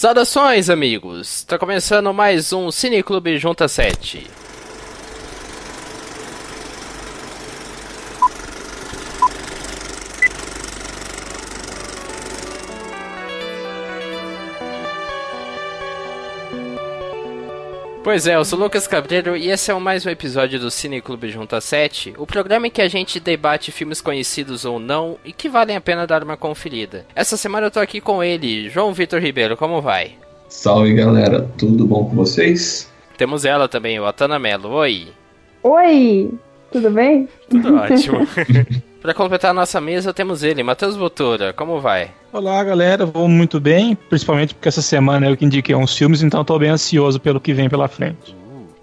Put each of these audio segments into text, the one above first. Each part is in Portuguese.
Saudações, amigos! Tá começando mais um Cineclube Junta 7. Pois é, eu sou Lucas Cabreiro e esse é mais um episódio do Cine Clube Junta 7, o programa em que a gente debate filmes conhecidos ou não e que valem a pena dar uma conferida. Essa semana eu tô aqui com ele, João Vitor Ribeiro, como vai? Salve galera, tudo bom com vocês? Temos ela também, o Atana Mello, oi! Oi, tudo bem? Tudo ótimo. Para completar a nossa mesa, temos ele, Matheus Botura. Como vai? Olá, galera. Vou muito bem, principalmente porque essa semana eu que indiquei uns filmes, então estou bem ansioso pelo que vem pela frente.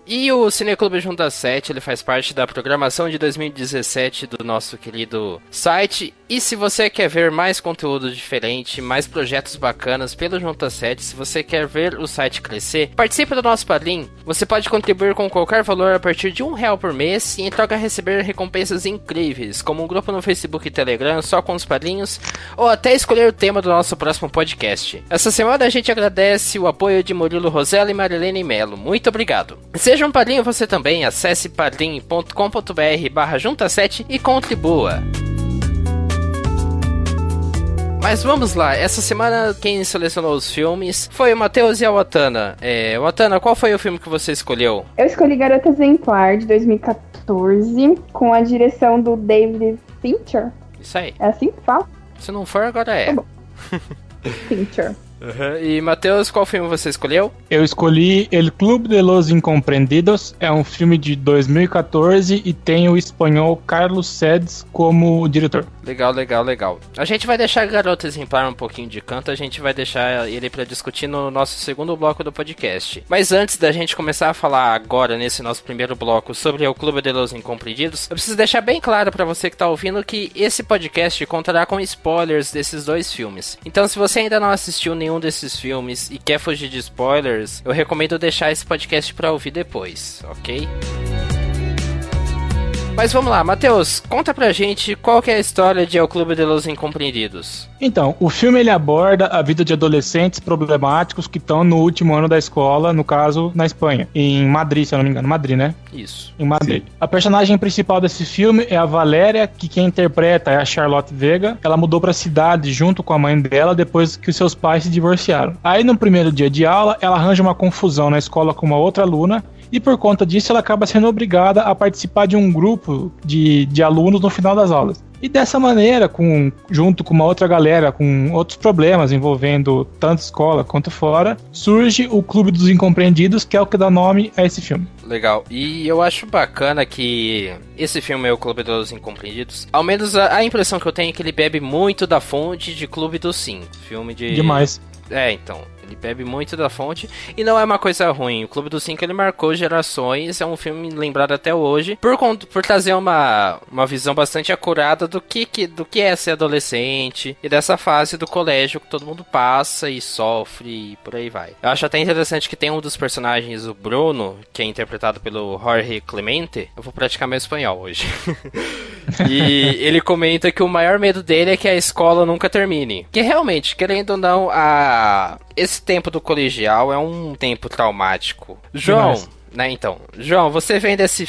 E o Cineclube Junta 7, ele faz parte da programação de 2017 do nosso querido site. E se você quer ver mais conteúdo diferente, mais projetos bacanas pelo Junta 7, se você quer ver o site crescer, participe do nosso padrinho. Você pode contribuir com qualquer valor a partir de um real por mês e em troca receber recompensas incríveis, como um grupo no Facebook e Telegram só com os padrinhos, ou até escolher o tema do nosso próximo podcast. Essa semana a gente agradece o apoio de Murilo Rosella e Marilene Melo. Muito obrigado. Seja um padrinho você também, acesse padrim.com.br barra junta 7 e contribua. Mas vamos lá, essa semana quem selecionou os filmes foi o Matheus e a Watana. É, Watana, qual foi o filme que você escolheu? Eu escolhi Garota Exemplar, de 2014, com a direção do David Fincher. Isso aí. É assim que fala? Se não for, agora é. Tá bom. Fincher. Uhum. E Matheus, qual filme você escolheu? Eu escolhi El Clube de los Incompreendidos. É um filme de 2014 e tem o espanhol Carlos Sedes como diretor. Legal, legal, legal. A gente vai deixar Garota Exemplar um pouquinho de canto, a gente vai deixar ele para discutir no nosso segundo bloco do podcast. Mas antes da gente começar a falar agora, nesse nosso primeiro bloco, sobre o Clube de los Incompreendidos, eu preciso deixar bem claro para você que tá ouvindo que esse podcast contará com spoilers desses dois filmes. Então, se você ainda não assistiu nenhum desses filmes e quer fugir de spoilers, eu recomendo deixar esse podcast para ouvir depois, ok? Mas vamos lá, Matheus, conta pra gente qual que é a história de El Clube de los Incompreendidos. Então, o filme ele aborda a vida de adolescentes problemáticos que estão no último ano da escola, no caso, na Espanha. Em Madrid, se eu não me engano. Madrid, né? Isso. Em Madrid. Sim. A personagem principal desse filme é a Valéria, que quem interpreta é a Charlotte Vega. Ela mudou pra cidade junto com a mãe dela depois que os seus pais se divorciaram. Aí, no primeiro dia de aula, ela arranja uma confusão na escola com uma outra aluna e por conta disso ela acaba sendo obrigada a participar de um grupo de, de alunos no final das aulas. E dessa maneira, com, junto com uma outra galera com outros problemas envolvendo tanto escola quanto fora, surge o Clube dos Incompreendidos, que é o que dá nome a esse filme. Legal. E eu acho bacana que esse filme é o Clube dos Incompreendidos. Ao menos a, a impressão que eu tenho é que ele bebe muito da fonte de Clube do Sim. Filme de. Demais. É, então. Ele bebe muito da fonte e não é uma coisa ruim. O Clube dos Cinco ele marcou gerações, é um filme lembrado até hoje por, por trazer uma, uma visão bastante acurada do que, que, do que é ser adolescente e dessa fase do colégio que todo mundo passa e sofre e por aí vai. Eu acho até interessante que tem um dos personagens, o Bruno, que é interpretado pelo Jorge Clemente. Eu vou praticar meu espanhol hoje. e ele comenta que o maior medo dele é que a escola nunca termine. Que realmente, querendo ou não, a esse tempo do colegial é um tempo traumático. João, né, então, João, você vendo esse,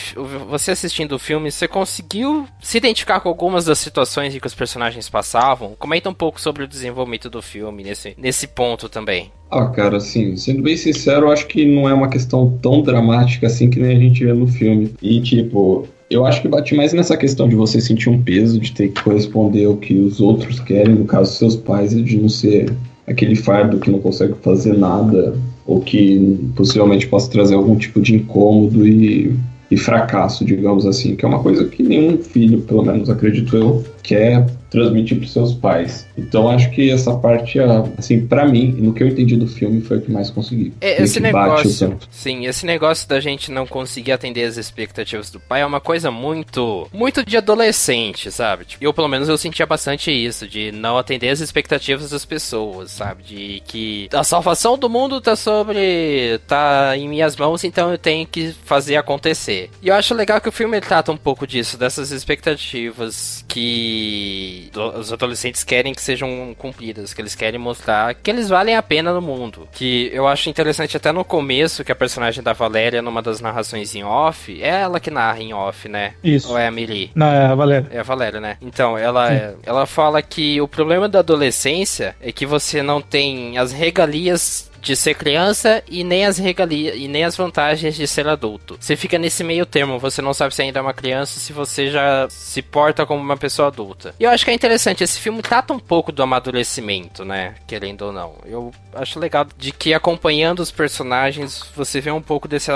você assistindo o filme, você conseguiu se identificar com algumas das situações em que os personagens passavam? Comenta um pouco sobre o desenvolvimento do filme nesse, nesse ponto também. Ah, cara, assim, sendo bem sincero, eu acho que não é uma questão tão dramática assim que nem a gente vê no filme. E, tipo, eu acho que bate mais nessa questão de você sentir um peso, de ter que corresponder ao que os outros querem, no caso, seus pais, e de não ser aquele fardo que não consegue fazer nada ou que possivelmente possa trazer algum tipo de incômodo e, e fracasso, digamos assim, que é uma coisa que nenhum filho, pelo menos acredito eu, quer transmitir para seus pais. Então acho que essa parte, assim, para mim, no que eu entendi do filme, foi o que mais consegui. É, esse negócio, sim, esse negócio da gente não conseguir atender as expectativas do pai é uma coisa muito, muito de adolescente, sabe? Tipo, eu pelo menos eu sentia bastante isso, de não atender as expectativas das pessoas, sabe? De que a salvação do mundo tá sobre, tá em minhas mãos, então eu tenho que fazer acontecer. E eu acho legal que o filme trata um pouco disso, dessas expectativas que que os adolescentes querem que sejam cumpridas, que eles querem mostrar que eles valem a pena no mundo. Que eu acho interessante até no começo que a personagem da Valéria, numa das narrações em off, é ela que narra em off, né? Isso. Ou é a Miri? Não, é a Valéria. É a Valéria, né? Então, ela, é, ela fala que o problema da adolescência é que você não tem as regalias de ser criança e nem as regalias e nem as vantagens de ser adulto. Você fica nesse meio termo, você não sabe se ainda é uma criança, se você já se porta como uma pessoa adulta. E eu acho que é interessante, esse filme trata um pouco do amadurecimento, né? Querendo ou não. Eu acho legal de que acompanhando os personagens, você vê um pouco desse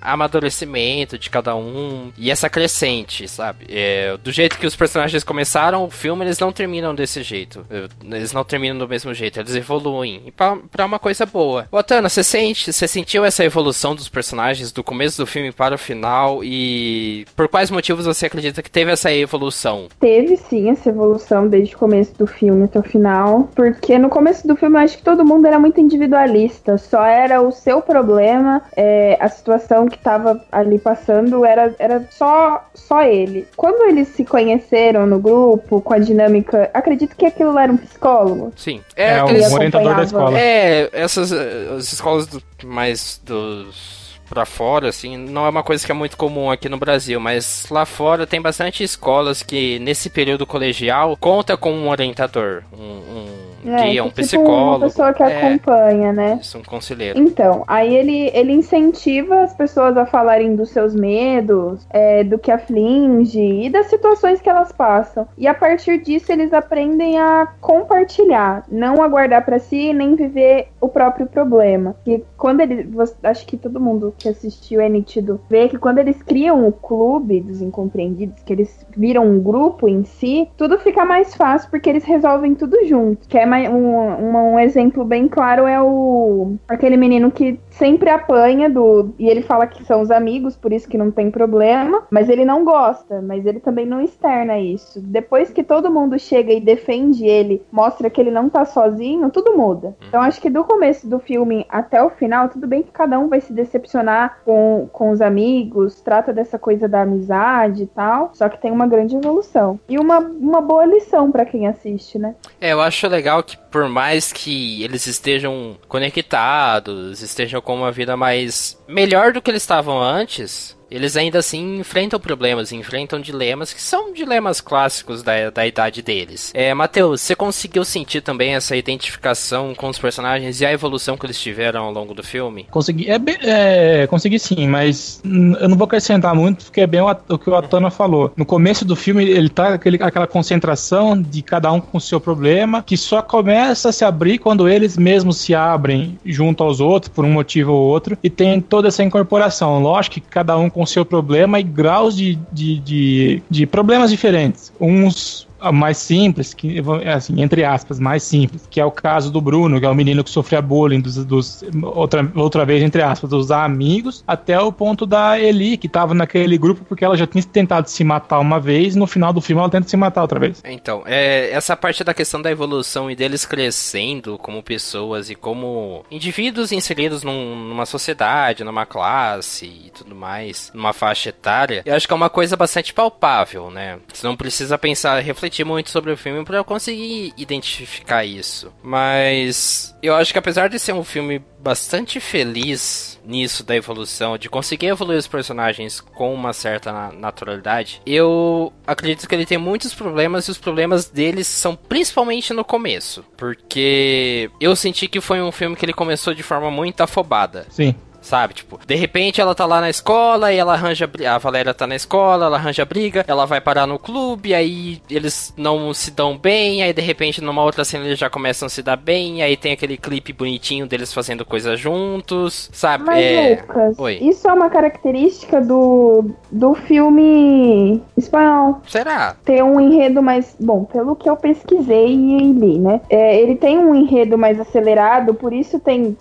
amadurecimento de cada um e essa crescente, sabe? É, do jeito que os personagens começaram o filme, eles não terminam desse jeito. Eles não terminam do mesmo jeito, eles evoluem. E pra, pra uma coisa boa. Otana, você sente, você sentiu essa evolução dos personagens do começo do filme para o final e por quais motivos você acredita que teve essa evolução? Teve sim essa evolução desde o começo do filme até o final, porque no começo do filme eu acho que todo mundo era muito individualista, só era o seu problema, é, a situação que estava ali passando era, era só, só ele. Quando eles se conheceram no grupo, com a dinâmica, acredito que aquilo era um psicólogo. Sim. É, é o orientador da escola. É, essas as escolas do, mais dos para fora, assim, não é uma coisa que é muito comum aqui no Brasil, mas lá fora tem bastante escolas que nesse período colegial conta com um orientador, um, um é, guia, um tipo psicólogo. Uma pessoa que é, acompanha, né? Isso, um conselheiro. Então, aí ele, ele incentiva as pessoas a falarem dos seus medos, é, do que aflige e das situações que elas passam. E a partir disso eles aprendem a compartilhar, não a guardar para si nem viver o próprio problema. E quando ele, acho que todo mundo que assistiu é nítido ver que quando eles criam o clube dos incompreendidos, que eles viram um grupo em si, tudo fica mais fácil porque eles resolvem tudo junto. Que é um, um exemplo bem claro é o aquele menino que sempre apanha do. E ele fala que são os amigos, por isso que não tem problema. Mas ele não gosta, mas ele também não externa isso. Depois que todo mundo chega e defende ele, mostra que ele não tá sozinho, tudo muda. Então acho que do começo do filme até o final, tudo bem que cada um vai se decepcionar com, com os amigos, trata dessa coisa da amizade e tal. Só que tem uma grande evolução. E uma, uma boa lição para quem assiste, né? É, eu acho legal que por mais que eles estejam conectados, estejam com uma vida mais melhor do que eles estavam antes, eles ainda assim enfrentam problemas, enfrentam dilemas que são dilemas clássicos da, da idade deles. É, Matheus, você conseguiu sentir também essa identificação com os personagens e a evolução que eles tiveram ao longo do filme? Consegui, é, é consegui sim, mas eu não vou acrescentar muito porque é bem o, o que o Atana falou. No começo do filme ele tá aquele, aquela concentração de cada um com o seu problema que só começa a se abrir quando eles mesmos se abrem junto aos outros por um motivo ou outro e tem toda essa incorporação. Lógico que cada um com com seu problema e graus de, de, de, de problemas diferentes. Uns mais simples, que assim, entre aspas, mais simples, que é o caso do Bruno, que é o menino que sofria bullying dos, dos outra, outra vez, entre aspas, dos amigos, até o ponto da Eli, que tava naquele grupo porque ela já tinha tentado se matar uma vez, no final do filme ela tenta se matar outra vez. Então, é, essa parte da questão da evolução e deles crescendo como pessoas e como indivíduos inseridos num, numa sociedade, numa classe e tudo mais, numa faixa etária, eu acho que é uma coisa bastante palpável, né? Você não precisa pensar, refletir refletir muito sobre o filme para eu conseguir identificar isso. Mas eu acho que apesar de ser um filme bastante feliz nisso da evolução, de conseguir evoluir os personagens com uma certa naturalidade, eu acredito que ele tem muitos problemas e os problemas deles são principalmente no começo. Porque eu senti que foi um filme que ele começou de forma muito afobada. Sim sabe? Tipo, de repente ela tá lá na escola e ela arranja. A Valéria tá na escola, ela arranja briga, ela vai parar no clube, aí eles não se dão bem, aí de repente numa outra cena eles já começam a se dar bem, aí tem aquele clipe bonitinho deles fazendo coisas juntos, sabe? Mas, é... Lucas, Oi. isso é uma característica do, do filme espanhol. Será? Ter um enredo mais. Bom, pelo que eu pesquisei e li, né? É, ele tem um enredo mais acelerado, por isso tem.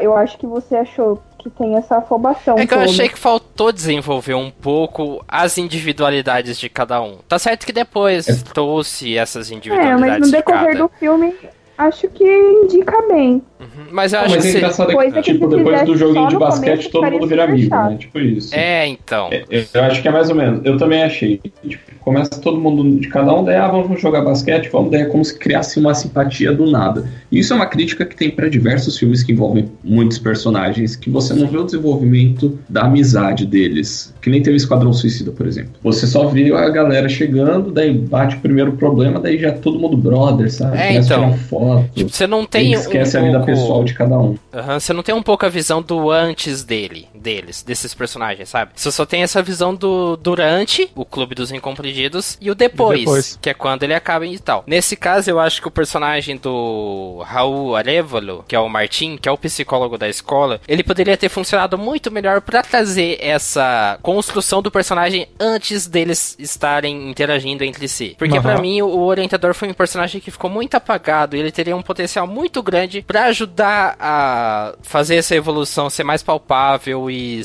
Eu acho que você achou que tem essa afobação. É que toda. eu achei que faltou desenvolver um pouco as individualidades de cada um. Tá certo que depois trouxe essas individualidades. É, mas no decorrer de do filme, acho que indica bem. Uhum. Mas eu Não, acho mas que. é engraçado Coisa que, que tipo, depois do joguinho de basquete, todo mundo vira amigo, chato. né? Tipo isso. É, então. É, Eu acho que é mais ou menos. Eu também achei. Tipo, começa todo mundo de cada um, daí ah, vamos jogar basquete, vamos, daí é como se criasse uma simpatia do nada. E isso é uma crítica que tem para diversos filmes que envolvem muitos personagens, que você não vê o desenvolvimento da amizade deles. Que nem teve Esquadrão Suicida, por exemplo. Você só vê a galera chegando, daí bate o primeiro problema, daí já é todo mundo brother, sabe? É, Começa a então. tirar foto. Tipo, você não tem esquece um a vida pouco... pessoal de cada um. Aham, você não tem um pouco a visão do antes dele, deles, desses personagens, sabe? Você só tem essa visão do durante, o Clube dos Incompreendidos, e o depois, depois. que é quando ele acaba e tal. Nesse caso, eu acho que o personagem do Raul Arevalo, que é o Martin, que é o psicólogo da escola, ele poderia ter funcionado muito melhor pra trazer essa construção do personagem antes deles estarem interagindo entre si. Porque Aham. pra mim, o orientador foi um personagem que ficou muito apagado e ele teria um potencial muito grande pra ajudar a fazer essa evolução ser mais palpável e,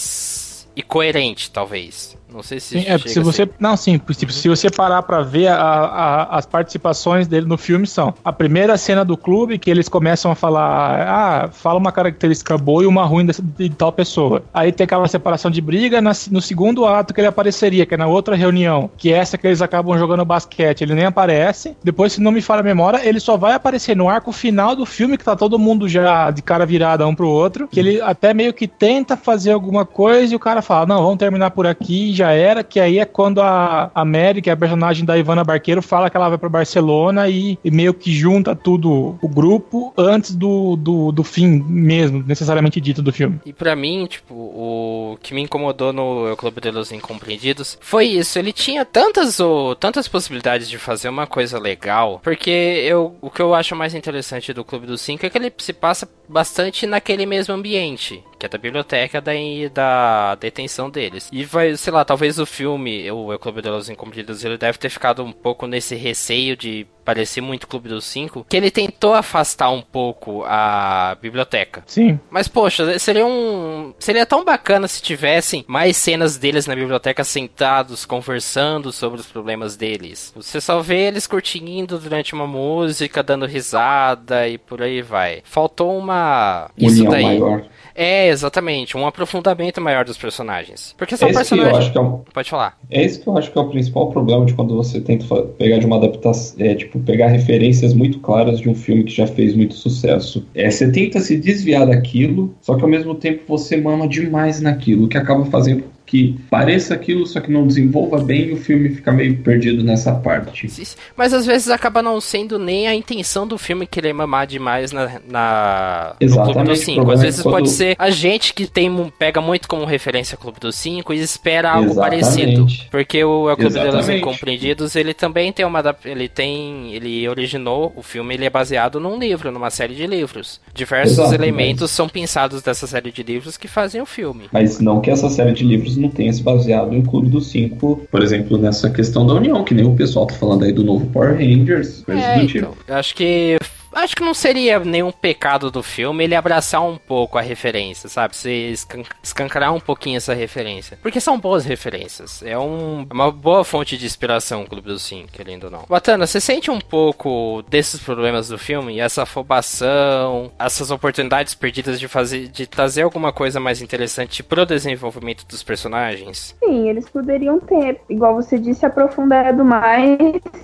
e coerente, talvez. Não sei se Sim, é, se você, ser. não, sim, tipo, se você parar pra ver a- a- as participações dele no filme são a primeira cena do clube que eles começam a falar, ah, fala uma característica boa e uma ruim dessa- de tal pessoa. Aí tem aquela separação de briga na- no segundo ato que ele apareceria, que é na outra reunião, que é essa que eles acabam jogando basquete. Ele nem aparece. Depois, se não me falha a memória, ele só vai aparecer no arco final do filme que tá todo mundo já de cara virada um pro outro, que ele até meio que tenta fazer alguma coisa e o cara fala, não, vamos terminar por aqui já era, que aí é quando a, a Mary, que é a personagem da Ivana Barqueiro, fala que ela vai pra Barcelona e, e meio que junta tudo, o grupo, antes do, do, do fim mesmo, necessariamente dito do filme. E pra mim, tipo, o que me incomodou no Clube de los Incompreendidos foi isso. Ele tinha tantas, ou, tantas possibilidades de fazer uma coisa legal. Porque eu, o que eu acho mais interessante do Clube dos Cinco é que ele se passa bastante naquele mesmo ambiente. Que é da biblioteca da, da detenção deles. E vai, sei lá, talvez o filme, o Clube de los Incompreendidos, ele deve ter ficado um pouco nesse receio de parecer muito Clube dos Cinco. Que ele tentou afastar um pouco a biblioteca. Sim. Mas, poxa, seria um. Seria tão bacana se tivessem mais cenas deles na biblioteca sentados, conversando sobre os problemas deles. Você só vê eles curtindo durante uma música, dando risada e por aí vai. Faltou uma. Isso União daí. maior. É, exatamente, um aprofundamento maior dos personagens. Porque são Esse que eu personagens. acho que é um, Pode falar. É isso que eu acho que é o principal problema de quando você tenta pegar de uma adaptação, é, tipo, pegar referências muito claras de um filme que já fez muito sucesso. É, você tenta se desviar daquilo, só que ao mesmo tempo você mama demais naquilo, que acaba fazendo que pareça aquilo, só que não desenvolva bem e o filme fica meio perdido nessa parte. Mas às vezes acaba não sendo nem a intenção do filme querer mamar demais na, na no Exatamente, Clube dos o Cinco. Às é vezes quando- pode ser a gente que tem pega muito como referência Clube dos Cinco e espera algo Exatamente. parecido. Porque o El Clube dos Exatamente. Incompreendidos, ele também tem uma ele tem, ele originou o filme, ele é baseado num livro, numa série de livros. Diversos Exato, elementos são pensados dessa série de livros que fazem o filme. Mas não que essa série de livros não tenha se baseado em Clube dos Cinco, por exemplo, nessa questão da união, que nem o pessoal tá falando aí do novo Power Rangers, coisas É, do tipo. então, acho que acho que não seria nenhum pecado do filme ele abraçar um pouco a referência, sabe? Se escan escancarar um pouquinho essa referência. Porque são boas referências. É um, é uma boa fonte de inspiração o Clube dos Cinco, querendo ou não. Batana, você sente um pouco desses problemas do filme? Essa afobação, essas oportunidades perdidas de fazer, de trazer alguma coisa mais interessante pro desenvolvimento dos personagens? Sim, eles poderiam ter, igual você disse, aprofundado mais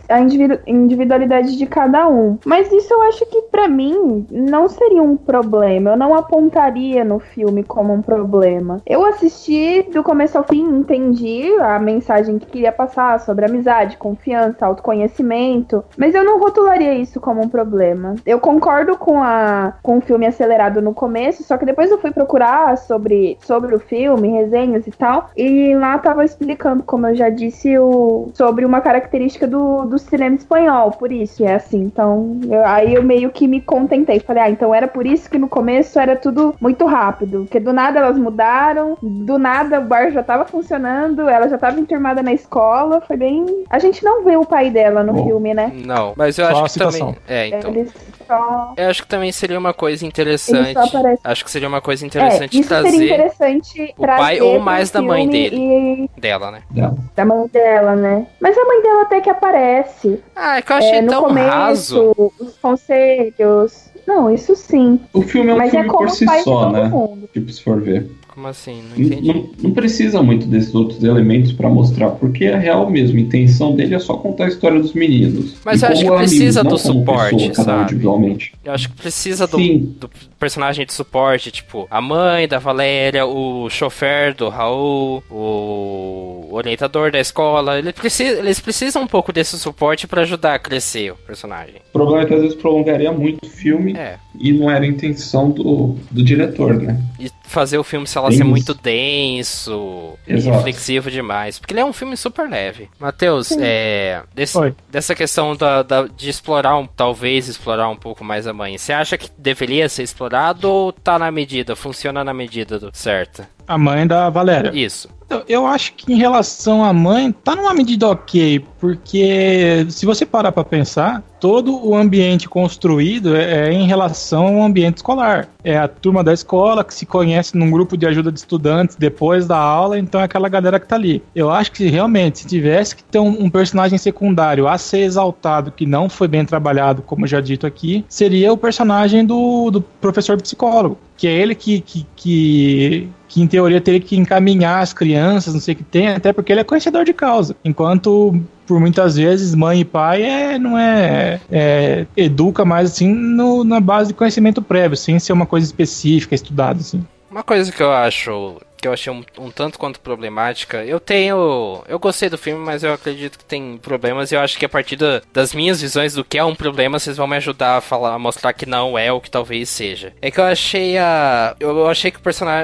a individu- individualidade de cada um. Mas isso eu acho que pra mim não seria um problema. Eu não apontaria no filme como um problema. Eu assisti do começo ao fim, entendi a mensagem que queria passar sobre amizade, confiança, autoconhecimento, mas eu não rotularia isso como um problema. Eu concordo com a com o filme acelerado no começo, só que depois eu fui procurar sobre sobre o filme, resenhas e tal, e lá tava explicando, como eu já disse, o, sobre uma característica do, do cinema espanhol, por isso é assim. Então, eu- aí eu meio que me contentei. Falei, ah, então era por isso que no começo era tudo muito rápido. Porque do nada elas mudaram, do nada o bar já tava funcionando, ela já tava enturmada na escola. Foi bem. A gente não vê o pai dela no Bom. filme, né? Não, mas eu Só acho que também. É, então. Eles só. Eu acho que também seria uma coisa interessante. aparece. Acho que seria uma coisa É, interessante isso trazer seria interessante o pai ou mais da mãe dele. dela, né? E da mãe dela, né? Mas a mãe dela até que aparece. Ah, é que eu achei É, no tão começo, raso. os conselhos. Não, isso sim. O filme é um Mas é filme como por si só, né? mundo. Tipo, se for ver. Como assim? Não entendi. não- não precisa muito desses outros elementos pra mostrar, porque é real mesmo. A intenção dele é só contar a história dos meninos. Mas E eu acho que precisa amigos, do suporte, pessoa, sabe? Eu acho que precisa do, do personagem de suporte, tipo, a mãe da Valéria, o chofer do Raul, o orientador da escola. Ele precisa, eles precisam um pouco desse suporte pra ajudar a crescer o personagem. O problema é que às vezes prolongaria muito o filme É. e não era a intenção do, do diretor, né? E fazer o filme, sei lá, ser muito denso, e Exato. reflexivo demais. Porque ele é um filme super leve. Matheus, é, desse- dessa questão da, da- de explorar, um, talvez explorar um pouco mais a mãe, você acha que deveria ser explorado ou tá na medida, funciona na medida do certo? A mãe da Valéria. Isso. Eu- Eu acho que em relação à mãe, tá numa medida ok, porque se você parar pra pensar, todo o ambiente construído é, é em relação ao ambiente escolar. É a turma da escola que se conhece num grupo de ajuda de estudantes depois da aula, então é aquela galera que tá ali. Eu acho que realmente, se tivesse que ter um, um personagem secundário a ser exaltado, que não foi bem trabalhado, como já dito aqui, seria o personagem do, do professor psicólogo, que é ele que, que, que que em teoria teria que encaminhar as crianças, não sei o que tem, até porque ele é conhecedor de causa. Enquanto, por muitas vezes, mãe e pai é, não é, é educa mais assim no- na base de conhecimento prévio, sem ser uma coisa específica, estudada, assim. Uma coisa que eu acho que eu achei um, um tanto quanto problemática, eu tenho. Eu gostei do filme, mas eu acredito que tem problemas e eu acho que a partir da- das minhas visões do que é um problema, vocês vão me ajudar a falar, a mostrar que não é o que talvez seja. É que eu achei a. Eu achei que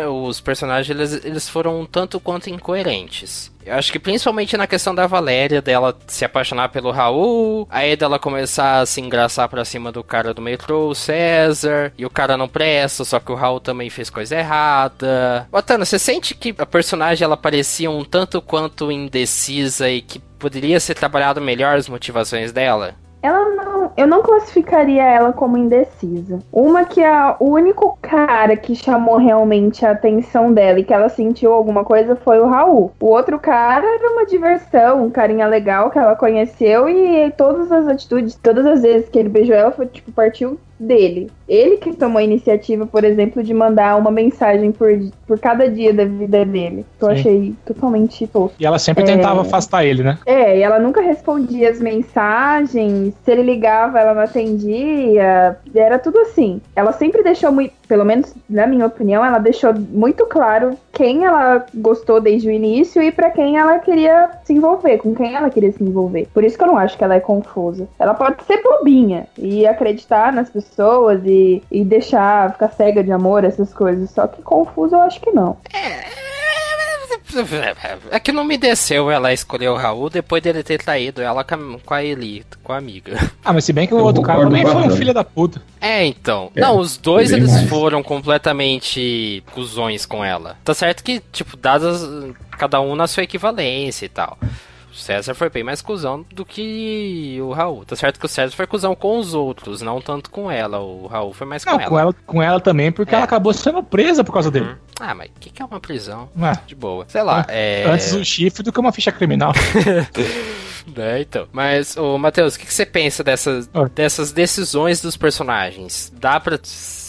os personagens eles, eles foram um tanto quanto incoerentes. Eu acho que principalmente na questão da Valéria, dela se apaixonar pelo Raul, aí dela começar a se engraçar pra cima do cara do metrô, o César, e o cara não presta, só que o Raul também fez coisa errada. Botana, você sente que a personagem ela parecia um tanto quanto indecisa e que poderia ser trabalhado melhor as motivações dela? Ela não. Eu não classificaria ela como indecisa. Uma que é o único cara que chamou realmente a atenção dela e que ela sentiu alguma coisa foi o Raul. O outro cara era uma diversão, um carinha legal que ela conheceu e todas as atitudes, todas as vezes que ele beijou ela foi tipo, partiu dele. Ele que tomou a iniciativa, por exemplo, de mandar uma mensagem por, por cada dia da vida dele. Que eu Sim. achei totalmente tosco. E ela sempre É. tentava afastar ele, né? É, e ela nunca respondia as mensagens. Se ele ligava, ela não atendia. Era tudo assim. Ela sempre deixou muito, pelo menos na minha opinião, ela deixou muito claro quem ela gostou desde o início e pra quem ela queria se envolver, com quem ela queria se envolver. Por isso que eu não acho que ela é confusa. Ela pode ser bobinha e acreditar nas pessoas e, e deixar ficar cega de amor, essas coisas. Só que confusa eu acho que não. É que não me desceu ela escolher o Raul depois dele ter traído ela com a, com a Eli, com a amiga. Ah, mas se bem que o Eu outro cara também foi um filho da puta. É, então. É, não, os dois eles mais. foram completamente cuzões com ela. Tá certo que, tipo, dadas cada um na sua equivalência e tal. O César foi bem mais cuzão do que o Raul. Tá certo que o César foi cuzão com os outros, não tanto com ela. O Raul foi mais Não, com com ela. ela, com ela também, porque É. ela acabou sendo presa por causa dele. Hum. Ah, mas o que, que é uma prisão? Ah, De boa. Sei lá, é. Antes um chifre do que uma ficha criminal. É, então. Mas, ô Matheus, o que, que você pensa dessas, dessas decisões dos personagens? Dá pra.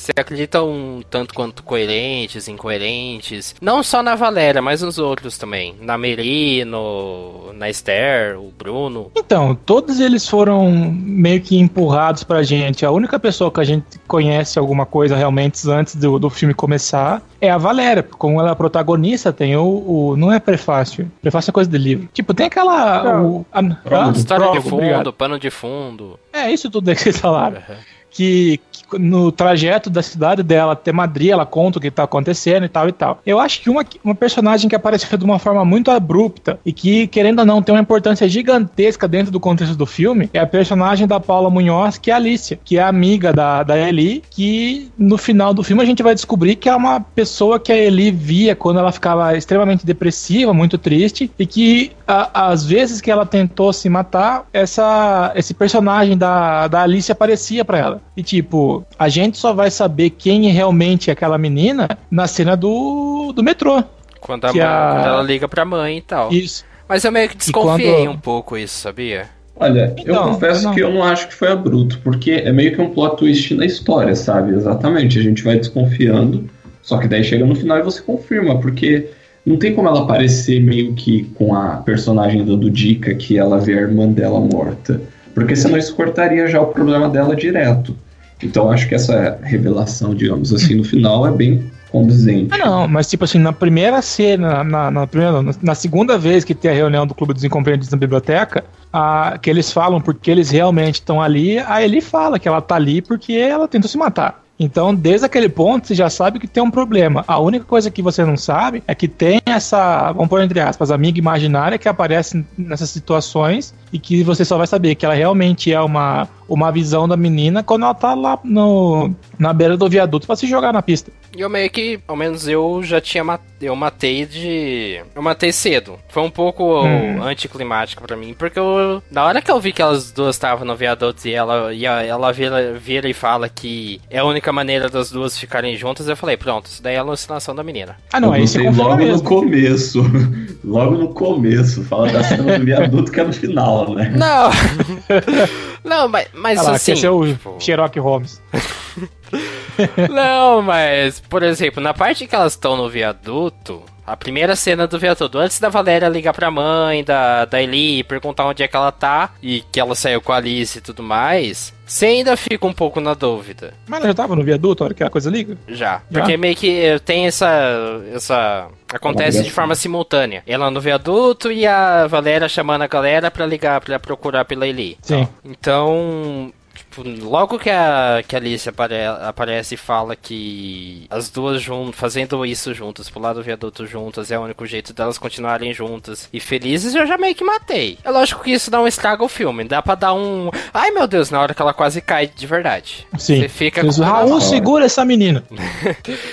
Você acredita um tanto quanto coerentes, incoerentes? Não só na Valéria, mas nos outros também. Na Meri, no, na Esther, o Bruno. Então, todos eles foram meio que empurrados pra gente. A única pessoa que a gente conhece alguma coisa realmente antes do, do filme começar é a Valéria. Como ela é a protagonista, tem o. o- não é prefácio. Prefácio é coisa de livro. Tipo, tem aquela. O, a, ah, História de fundo, obrigado. pano de fundo. É isso tudo aí que vocês falaram. Uhum. que no trajeto da cidade dela até Madrid, ela conta o que tá acontecendo e tal e tal. Eu acho que uma, uma personagem que apareceu de uma forma muito abrupta e que, querendo ou não, tem uma importância gigantesca dentro do contexto do filme é a personagem da Paula Munhoz, que é a Alicia, que é amiga da, da Eli, que no final do filme a gente vai descobrir que é uma pessoa que a Eli via quando ela ficava extremamente depressiva, muito triste, e que a- às vezes que ela tentou se matar, essa, esse personagem da, da Alice aparecia pra ela. E tipo, a gente só vai saber quem é realmente aquela menina na cena do, do metrô. Quando, a Que mãe- a- quando ela liga pra mãe e tal. Isso. Mas eu meio que desconfiei quando- um pouco isso, sabia? Olha, eu Então, confesso não. que eu não acho que foi abrupto, porque é meio que um plot twist na história, sabe? Exatamente, a gente vai desconfiando, só que daí chega no final e você confirma, porque não tem como ela aparecer meio que com a personagem dando dica que ela vê a irmã dela morta, porque senão isso cortaria já o problema dela direto. Então acho que essa revelação, digamos assim, no final é bem condizente. Ah, não, mas tipo assim, na primeira cena, na, na primeira, na, segunda vez que tem a reunião do Clube dos Incompreendidos na biblioteca, a, que eles falam porque eles realmente estão ali, a Ellie fala que ela tá ali porque ela tentou se matar. Então, desde aquele ponto, você já sabe que tem um problema. A única coisa que você não sabe é que tem essa, vamos pôr entre aspas, amiga imaginária que aparece nessas situações e que você só vai saber que ela realmente é uma, uma visão da menina quando ela tá lá no, na beira do viaduto pra se jogar na pista. E eu meio que, ao menos eu já tinha mat... eu matei de. Eu matei cedo. Foi um pouco Hum. anticlimático pra mim, porque eu. Na hora que eu vi que elas duas estavam no viaduto e ela, e ela vira, vira e fala que é a única maneira das duas ficarem juntas, eu falei, pronto, isso daí é alucinação da menina. Ah, não, eu aí você logo no mesmo. começo. logo no começo. Fala da cena do viaduto que é no final, né? Não! Não, mas, mas Olha lá, assim. esse é o tipo, Sherlock Holmes. Não, mas, por exemplo, na parte que elas estão no viaduto, a primeira cena do viaduto, antes da Valéria ligar pra mãe da, da Eli e perguntar onde é que ela tá, e que ela saiu com a Alice e tudo mais, você ainda fica um pouco na dúvida. Mas ela já tava no viaduto, a hora que a coisa liga? Já. Já? Porque meio que tem essa. essa. Acontece de forma simultânea. Ela no viaduto e a Valéria chamando a galera pra ligar, pra procurar pela Eli. Sim. Então, logo que a, que a Alice apare- aparece e fala que as duas juntas, fazendo isso juntas, pular do viaduto juntas, é o único jeito delas continuarem juntas e felizes, eu já meio que matei. É lógico que isso não estraga o filme, dá pra dar um. Ai meu Deus, na hora que ela quase cai de verdade. Sim. Você fica com. Raul, segura essa menina.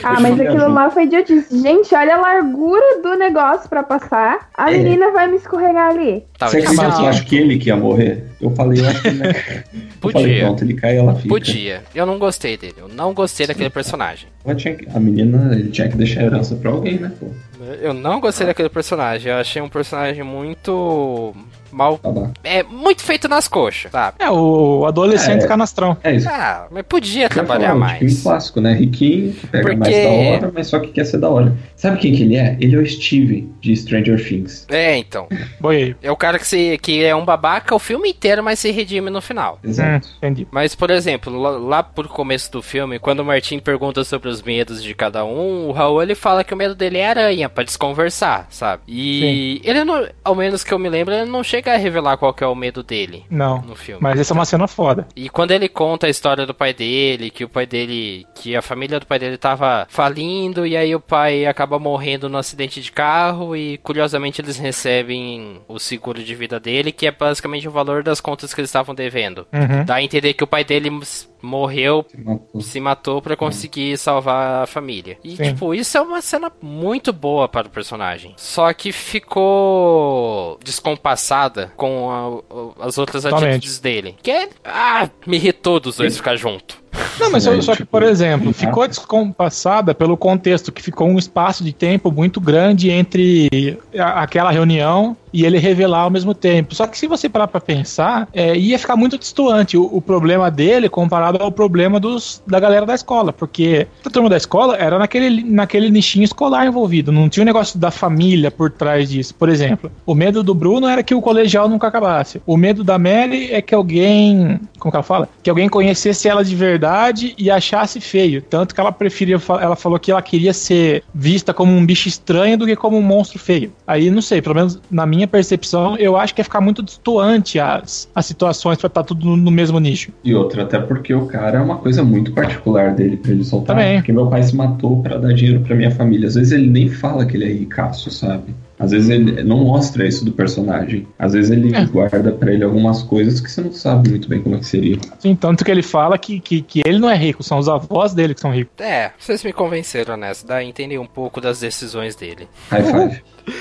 Ah, mas aquilo lá foi idiotice. Gente, olha a largura do negócio pra passar. A É. menina vai me escorregar ali. Tava Você acredita de que eu acho que ele que ia morrer? Eu falei, eu acho que falei, Podia. Pronto, ele cai e ela fica. Podia. Eu não gostei dele. Eu não gostei daquele personagem. Que- a menina, ele tinha que deixar a herança pra alguém, né, pô? Eu não gostei daquele personagem. Eu achei um personagem muito. Mal. Tá. É muito feito nas coxas, sabe? É, o adolescente É. canastrão. É isso. Ah, mas podia trabalhar falar, um mais. Filme clássico, né? Riquinho, que pega Porque- mais da hora, mas só que quer ser da hora. Sabe quem que ele é? Ele é o Steve, de Stranger Things. É, então. Boiei. É o cara que, se, que é um babaca o filme inteiro, mas se redime no final. Hum, Exato. entendi. Mas, por exemplo, lá, lá por começo do filme, quando o Martin pergunta sobre os medos de cada um, o Raul ele fala que o medo dele é aranha, pra desconversar, sabe? E ele não, ao menos que eu me lembro, ele não chega a revelar qual que é o medo dele Não. no filme. Mas essa é uma cena foda. E quando ele conta a história do pai dele, que o pai dele, que a família do pai dele tava falindo e aí o pai acaba morrendo no acidente de carro e curiosamente eles recebem o seguro de vida dele, que é basicamente o valor das contas que eles estavam devendo. Uhum. Dá a entender que o pai dele morreu, Se matou. se matou pra conseguir salvar a família. E Sim. tipo, isso é uma cena muito boa para o personagem. Só que ficou descompassada com a- o- as outras Totalmente. atitudes dele. Que é, ah, me irritou dos dois ficar junto. Não, mas só, só que, tipo, por exemplo, ficou descompassada pelo contexto que ficou um espaço de tempo muito grande entre a- aquela reunião e ele revelar ao mesmo tempo. Só que se você parar pra pensar, é, ia ficar muito distante o, o problema dele comparado ao problema dos, da galera da escola, porque a turma da escola era naquele, naquele nichinho escolar envolvido, não tinha o negócio da família por trás disso. Por exemplo, o medo do Bruno era que o colegial nunca acabasse. O medo da Mary é que alguém, como que ela fala? Que alguém conhecesse ela de verdade e achasse feio. Tanto que ela preferia, ela falou que ela queria ser vista como um bicho estranho do que como um monstro feio. Aí, não sei, pelo menos na minha percepção, eu acho que ia ficar muito distoante as, as situações pra estar tudo no, no mesmo nicho. E outra, até porque o cara é uma coisa muito particular dele pra ele soltar. Também. Porque meu pai se matou pra dar dinheiro pra minha família. Às vezes ele nem fala que ele é ricaço, sabe? Às vezes ele não mostra isso do personagem. Às vezes ele É. guarda pra ele algumas coisas que você não sabe muito bem como é que seria. Assim, tanto que ele fala que, que, que ele não é rico, são os avós dele que são ricos. É, vocês me convenceram nessa. Dá a entender um pouco das decisões dele. High five.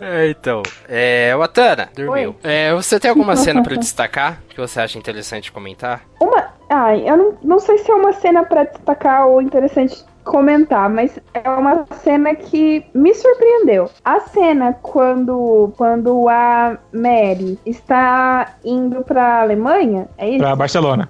É, então. É, Watana, dormiu. É, você tem alguma cena pra destacar que você acha interessante comentar? Uma. Ai, eu não, não sei se é uma cena pra destacar ou interessante comentar, mas é uma cena que me surpreendeu. A cena quando, quando a Mary está indo pra Alemanha, é isso? Pra Barcelona.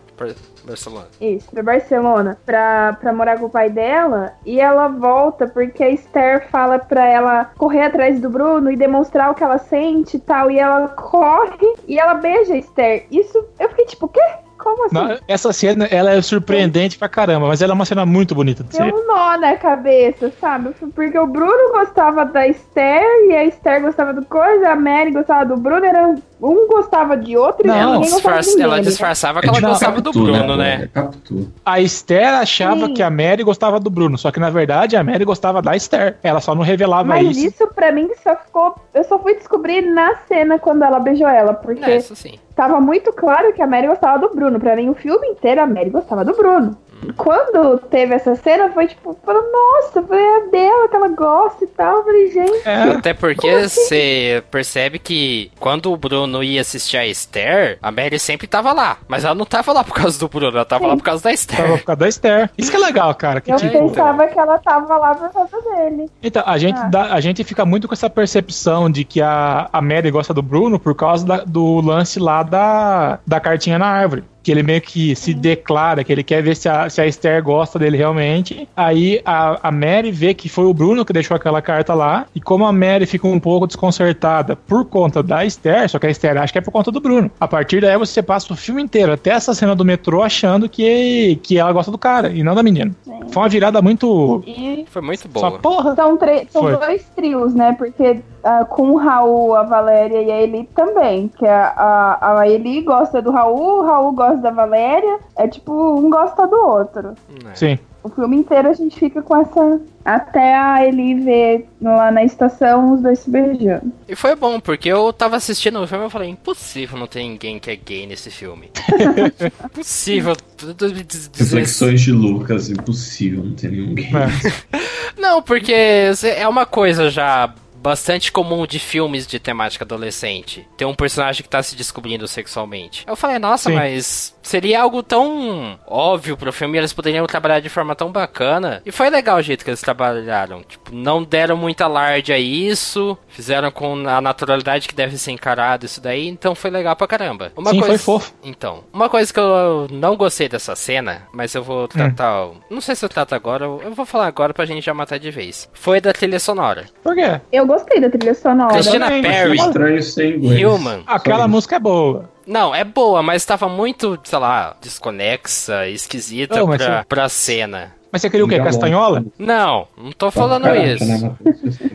Barcelona. Isso, pra Barcelona, pra, pra morar com o pai dela, e ela volta porque a Esther fala pra ela correr atrás do Bruno e demonstrar o que ela sente e tal, e ela corre e ela beija a Esther. Isso, eu fiquei tipo, o quê? Como assim? Não, essa cena, ela é surpreendente pra caramba, mas ela é uma cena muito bonita de Deu ser. um nó na cabeça, sabe? Porque o Bruno gostava da Esther e a Esther gostava do coisa, a Mary gostava do Bruno, era um gostava de outro Não, e Ela, ninguém gostava de disfarça, ninguém. ela ali, né? disfarçava que É ela tipo gostava do Capitu, Bruno, né? né? É. A Esther achava Sim. que a Mary gostava do Bruno, só que na verdade a Mary gostava da Esther. Ela só não revelava Mas isso. isso pra mim só ficou. Eu só fui descobrir na cena quando ela beijou ela, porque É, isso sim. Tava muito claro que a Mary gostava do Bruno. Pra mim, o filme inteiro a Mary gostava do Bruno. Quando teve essa cena, foi tipo, falando, nossa, foi a dela que ela gosta e tal. Eu falei, gente. É, Até porque você percebe que quando o Bruno ia assistir a Esther, a Mary sempre tava lá. Mas ela não tava lá por causa do Bruno, ela tava Sim. lá por causa da tava Esther. por causa da Esther. Isso que é legal, cara. Que Eu tipo, pensava que ela tava lá por causa dele. Então, a gente, Ah. dá- a gente fica muito com essa percepção de que a, a Mary gosta do Bruno por causa da- do lance lá da, da cartinha na árvore. Que ele meio que se declara, que ele quer ver se a, se a Esther gosta dele realmente. Aí a, a Mary vê que foi o Bruno que deixou aquela carta lá. E como a Mary fica um pouco desconcertada por conta da Esther, só que a Esther acha que é por conta do Bruno. A partir daí você passa o filme inteiro, até essa cena do metrô, achando que, que ela gosta do cara e não da menina. Foi uma virada muito. E Foi muito Só boa. porra. são, são Foi. dois trios, né? Porque ah, com o Raul, a Valéria e a Eli também. Que a, a, a Eli gosta do Raul, o Raul gosta da Valéria. É tipo, um gosta do outro. né? Sim. O filme inteiro a gente fica com essa. Até a Eli ver lá na estação os dois se beijando. E foi bom, porque eu tava assistindo o filme e eu falei, impossível não ter ninguém que é gay nesse filme. impossível. Reflexões de Lucas, impossível não ter ninguém. É. Não, porque é uma coisa já bastante comum de filmes de temática adolescente. Ter um personagem que tá se descobrindo sexualmente. Eu falei, nossa, Sim. mas seria algo tão óbvio pro filme, eles poderiam trabalhar de forma tão bacana. E foi legal o jeito que eles trabalharam. Tipo, não deram muita alarde a isso, fizeram com a naturalidade que deve ser encarado isso daí, então foi legal pra caramba. Uma Sim, coisa... foi fofo. Então, uma coisa que eu não gostei dessa cena, mas eu Hum. vou tratar. Não sei se eu trato agora, eu vou falar agora pra gente já matar de vez. Foi da trilha sonora. Por quê? Eu gostei da trilha sonora. Christina também. Perry, estranho inglês. Human. Aquela música é boa. Não, é boa, mas tava muito, sei lá, desconexa, esquisita Não, pra, você- pra cena. Mas você queria o quê? Castanhola? Não, não tô falando Caraca, isso. né.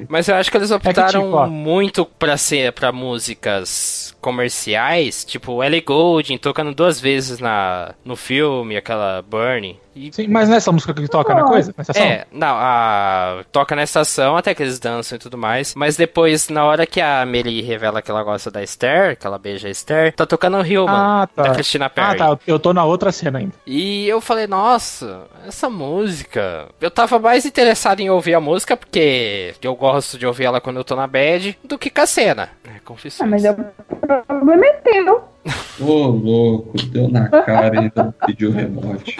Mas eu acho que eles optaram tipo, ó. muito pra ser para músicas comerciais, tipo Ellie Goulding tocando duas vezes na no filme, aquela Burnie. E Sim, mas nessa música que toca na coisa? Na estação? É, não, a... toca na estação até que eles dançam e tudo mais. Mas depois, na hora que a Mary revela que ela gosta da Esther, que ela beija a Esther, tá tocando o Human, Ah, tá. da Christina Ah, Perry. tá. Eu tô na outra cena ainda. E eu falei, nossa, essa música. Eu tava mais interessado em ouvir a música, porque eu gosto de ouvir ela quando eu tô na bad, do que com a cena. É, confissões. Ah, mas é o problema é teu. Ô, louco, deu na cara e ainda pediu rebote.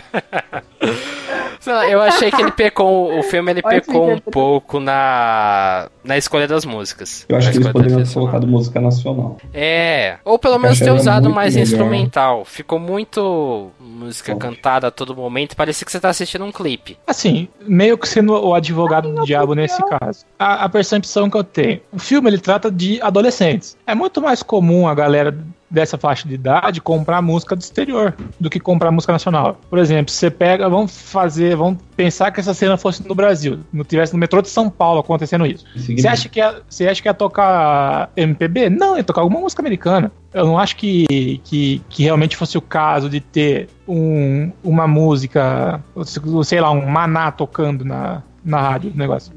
Eu achei que ele pecou, o filme ele pecou um pouco na, na escolha das músicas. Eu acho que eles poderiam ter colocado música nacional. É, ou pelo menos ter usado mais melhor. instrumental. Ficou muito música Bom. cantada a todo momento, parecia que você tá assistindo um clipe. Assim, meio que sendo o advogado do diabo nesse caso. A, a percepção que eu tenho. O filme ele trata de adolescentes. É muito mais comum a galera dessa faixa de idade comprar música do exterior do que comprar música nacional. Por exemplo, você pega, vamos fazer, vamos pensar que essa cena fosse no Brasil, não tivesse no metrô de São Paulo acontecendo isso. Você acha que ia, você acha que ia tocar MPB? Não, ia tocar alguma música americana. Eu não acho que, que, que realmente fosse o caso de ter um, uma música, sei lá, um maná tocando na, na rádio, o negócio.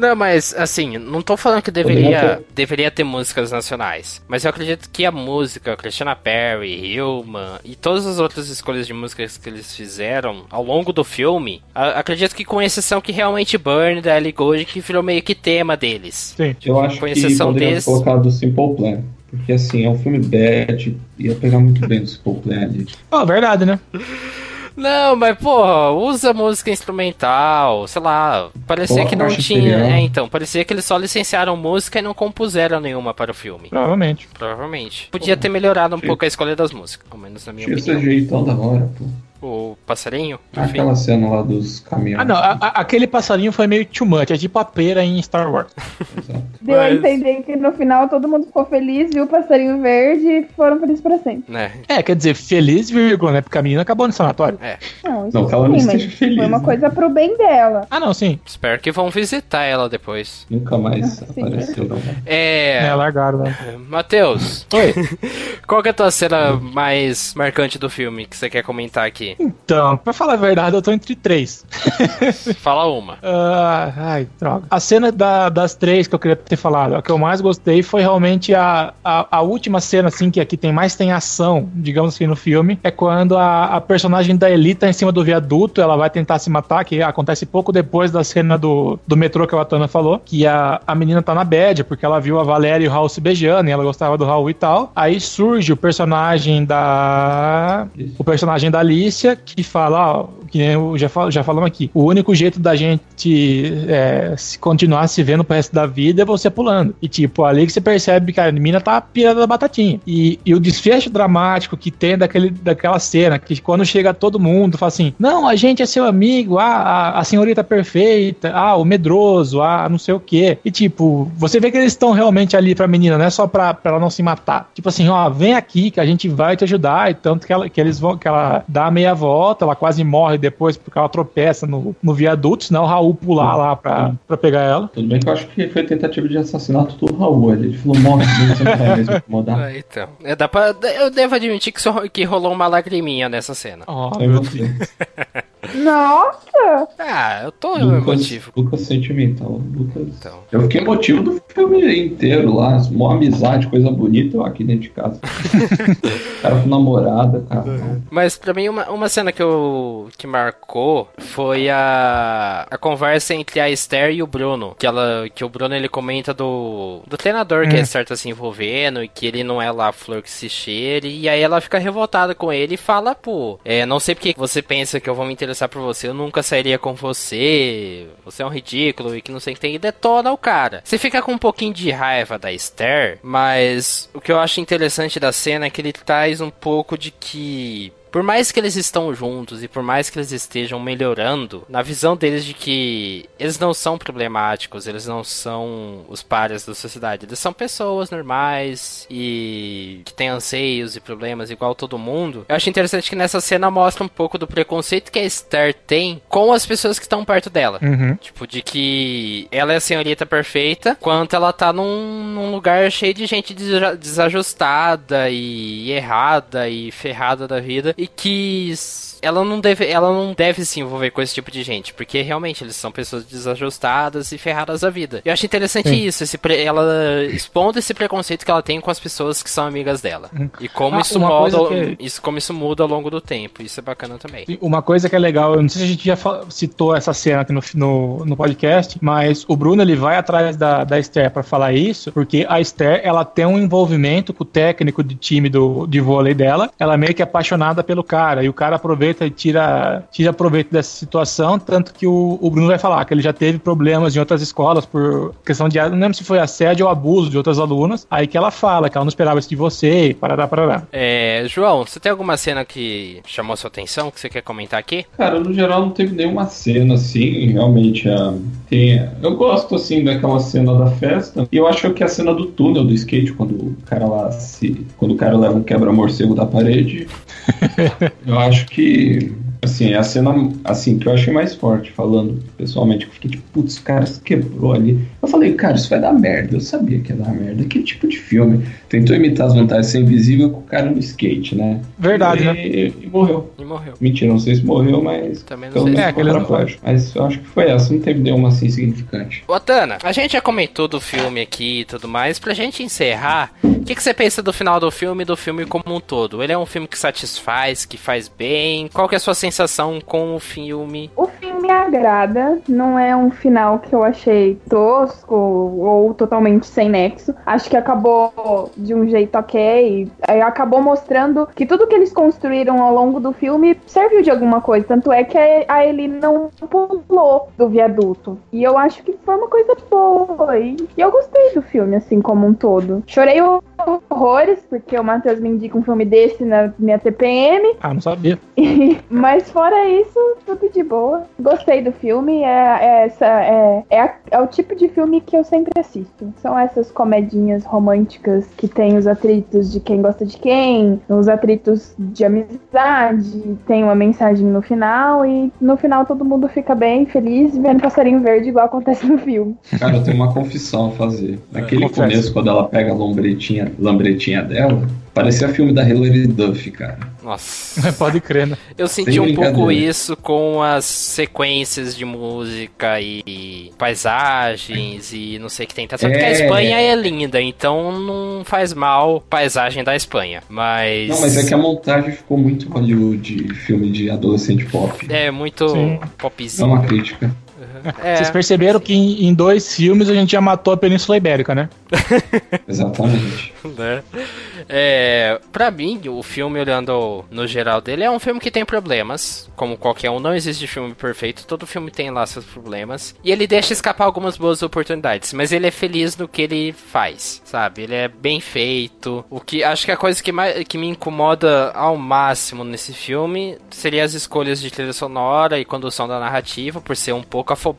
Não, mas assim, não tô falando que deveria, deveria ter músicas nacionais. Mas eu acredito que a música, Christina Perry, Hillman e todas as outras escolhas de músicas que eles fizeram ao longo do filme, a- acredito que com exceção que realmente Burn da Ellie Goulding, que virou meio que tema deles. Sim. Eu acho Com que exceção poderiam desse- ter colocado o Simple Plan. Porque assim, é um filme bad, ia pegar muito bem o Simple Plan ali. Oh, verdade, né? Não, mas, porra, usa música instrumental, sei lá. Parecia que não tinha. É, então, parecia que eles só licenciaram música e não compuseram nenhuma para o filme. Provavelmente. Provavelmente. Podia ter melhorado um pouco a escolha das músicas, ao menos na minha Tinha esse opinião. jeitão da hora, pô. O passarinho? Enfim. Aquela cena lá dos caminhões. Ah, não. a- a- aquele passarinho foi meio too much. É tipo a pera em Star Wars. Exato. Deu a Mas- entender que no final todo mundo ficou feliz, viu o passarinho verde e foram felizes pra sempre. Né? É, quer dizer, feliz, vírgula, né? Porque a menina acabou no sanatório. É. Não, isso Não, que ela não sim, esteja feliz, foi uma né? coisa pro bem dela. Ah, não, sim. Espero que vão visitar ela depois. Nunca mais Ah, sim. apareceu, não. É. É, largaram, né? Matheus, Oi. qual que é a tua cena mais marcante do filme que você quer comentar aqui? Então, pra falar a verdade, eu tô entre três. Fala uma. Ah, ai, droga. A cena da- das três que eu queria ter falado, a que eu mais gostei foi realmente a, a, a última cena, assim, que aqui tem mais tem ação, digamos assim, no filme, é quando a, a personagem da Eli tá em cima do viaduto, ela vai tentar se matar, que acontece pouco depois da cena do, do metrô que a Atana falou, que a, a menina tá na bad, porque ela viu a Valéria e o Raul se beijando, e ela gostava do Raul e tal. Aí surge o personagem da... o personagem da Alicia, que fala, que eu já, fal, já falamos aqui, o único jeito da gente é, se continuar se vendo pro resto da vida é você pulando. E tipo, ali que você percebe que a menina tá pirada da batatinha. E, e o desfecho dramático que tem daquele, daquela cena, que quando chega todo mundo, fala assim, não, a gente é seu amigo, ah, a, a senhorita perfeita, ah, o medroso, ah, não sei o quê. E tipo, você vê que eles estão realmente ali pra menina, não é só pra, pra ela não se matar. Tipo assim, ó, vem aqui que a gente vai te ajudar. E tanto que ela, que eles vão, que ela dá meia volta, ela quase morre depois porque ela tropeça no, no viaduto, senão o Raul pular lá pra, pra pegar ela. Tudo bem que eu acho que foi tentativa de assassinato do Raul. Ele falou, morre, você não vai mesmo incomodar. Ah, então. É, dá pra, eu devo admitir que, só- que rolou uma lagriminha nessa cena. Ó, Aí meu você. Nossa! Ah, eu tô Lucas, emotivo. Lucas sentimental. Lucas. Então. Eu fiquei emotivo do filme inteiro lá. Mó amizade, coisa bonita, eu aqui dentro de casa. cara com namorada, cara. Mas pra mim, uma, uma cena que, eu, que marcou foi a, a conversa entre a Esther e o Bruno. Que, ela, que o Bruno ele comenta do, do treinador que a Hum. Esther tá se envolvendo e que ele não é lá a flor que se cheire. E aí ela fica revoltada com ele e fala: pô, é, não sei porque você pensa que eu vou me interessar por você, eu nunca sairia com você, você é um ridículo e que não sei o que tem. E detona o cara. Você fica com um pouquinho de raiva da Esther, mas o que eu acho interessante da cena é que ele traz um pouco de que. Por mais que eles estão juntos e por mais que eles estejam melhorando, na visão deles de que eles não são problemáticos, eles não são os pares da sociedade, eles são pessoas normais e que têm anseios e problemas igual todo mundo. Eu acho interessante que nessa cena mostra um pouco do preconceito que a Esther tem com as pessoas que estão perto dela. Uhum. Tipo, de que ela é a senhorita perfeita, quanto ela tá num, num lugar cheio de gente desajustada e errada e ferrada da vida, e que ela não deve, ela não deve se envolver com esse tipo de gente, porque realmente eles são pessoas desajustadas e ferradas da vida. Eu acho interessante Sim. isso, esse pre- ela expondo esse preconceito que ela tem com as pessoas que são amigas dela. E como Ah, isso muda, que- isso como isso muda ao longo do tempo. Isso é bacana também. Uma coisa que é legal, eu não sei se a gente já citou essa cena aqui no, no, no podcast, mas o Bruno ele vai atrás da, da Esther pra falar isso, porque a Esther ela tem um envolvimento com o técnico de time do, de vôlei dela, ela é meio que apaixonada pelo cara, e o cara aproveita e tira, tira proveito dessa situação, tanto que o, o Bruno vai falar que ele já teve problemas em outras escolas por questão de, não lembro se foi assédio ou abuso de outras alunas, aí que ela fala que ela não esperava isso de você, e parará, parará. É, João, você tem alguma cena que chamou sua atenção que você quer comentar aqui? Cara, no geral não teve nenhuma cena assim, realmente. ah, tem, eu gosto assim daquela cena da festa. E eu acho que a cena do túnel do skate, quando o cara lá se. Quando o cara leva um quebra-morcego da parede. eu acho que. Assim, é a cena assim, que eu achei mais forte, falando pessoalmente, que eu fiquei tipo, putz, o cara se quebrou ali. Eu falei, cara, isso vai dar merda. Eu sabia que ia dar merda. Que tipo de filme? Tentou imitar as vantagens de ser invisível com o cara no skate, né? Verdade, e, né? E morreu. E morreu. Mentira, não sei se morreu, mas. Também não sei se É, paraplégico. Mas eu acho que foi essa, não teve nenhuma assim significante. Ô, Tana, a gente já comentou do filme aqui e tudo mais. Pra gente encerrar, o que, que você pensa do final do filme e do filme como um todo? Ele é um filme que satisfaz, que faz bem? Qual que é a sua sensação com o filme? O filme me agrada, não é um final que eu achei tosco ou totalmente sem nexo. Acho que acabou de um jeito ok. Aí acabou mostrando que tudo que eles construíram ao longo do filme serviu de alguma coisa. Tanto é que a Ellie não pulou do viaduto. E eu acho que foi uma coisa boa. E eu gostei do filme, assim, como um todo. Chorei horrores, porque o Matheus me indica um filme desse na minha TPM. Ah, não sabia. Mas fora isso, tudo de boa. Gostei do filme. É, é essa, é, é, é, o tipo de filme que eu sempre assisto. São essas comedinhas românticas que tem os atritos de quem gosta de quem, os atritos de amizade, tem uma mensagem no final e no final todo mundo fica bem feliz vendo passarinho verde igual acontece no filme. Cara, eu tenho uma confissão a fazer. Naquele começo, quando ela pega a lombretinha, lambretinha dela, Parecia filme da Hilary Duff, cara. Nossa. Pode crer, né? Eu senti Sem um pouco isso com as sequências de música e paisagens e não sei o que tem. Certo é... que a. Espanha é linda, então não faz mal paisagem da Espanha. Mas. Não, mas é que a montagem ficou muito Hollywood filme de adolescente pop. É, muito Sim. popzinho. É uma crítica. É. Vocês perceberam que em, em, dois filmes a gente já matou a Península Ibérica, né? Exatamente. né? É, pra mim, o filme, olhando no geral dele, é um filme que tem problemas, como qualquer um. Não existe filme perfeito, todo filme tem lá seus problemas. E ele deixa escapar algumas boas oportunidades, mas ele é feliz no que ele faz, sabe? Ele é bem feito. O que acho que a coisa que, mais, que me incomoda ao máximo nesse filme seria as escolhas de trilha sonora e condução da narrativa, por ser um pouco afobado,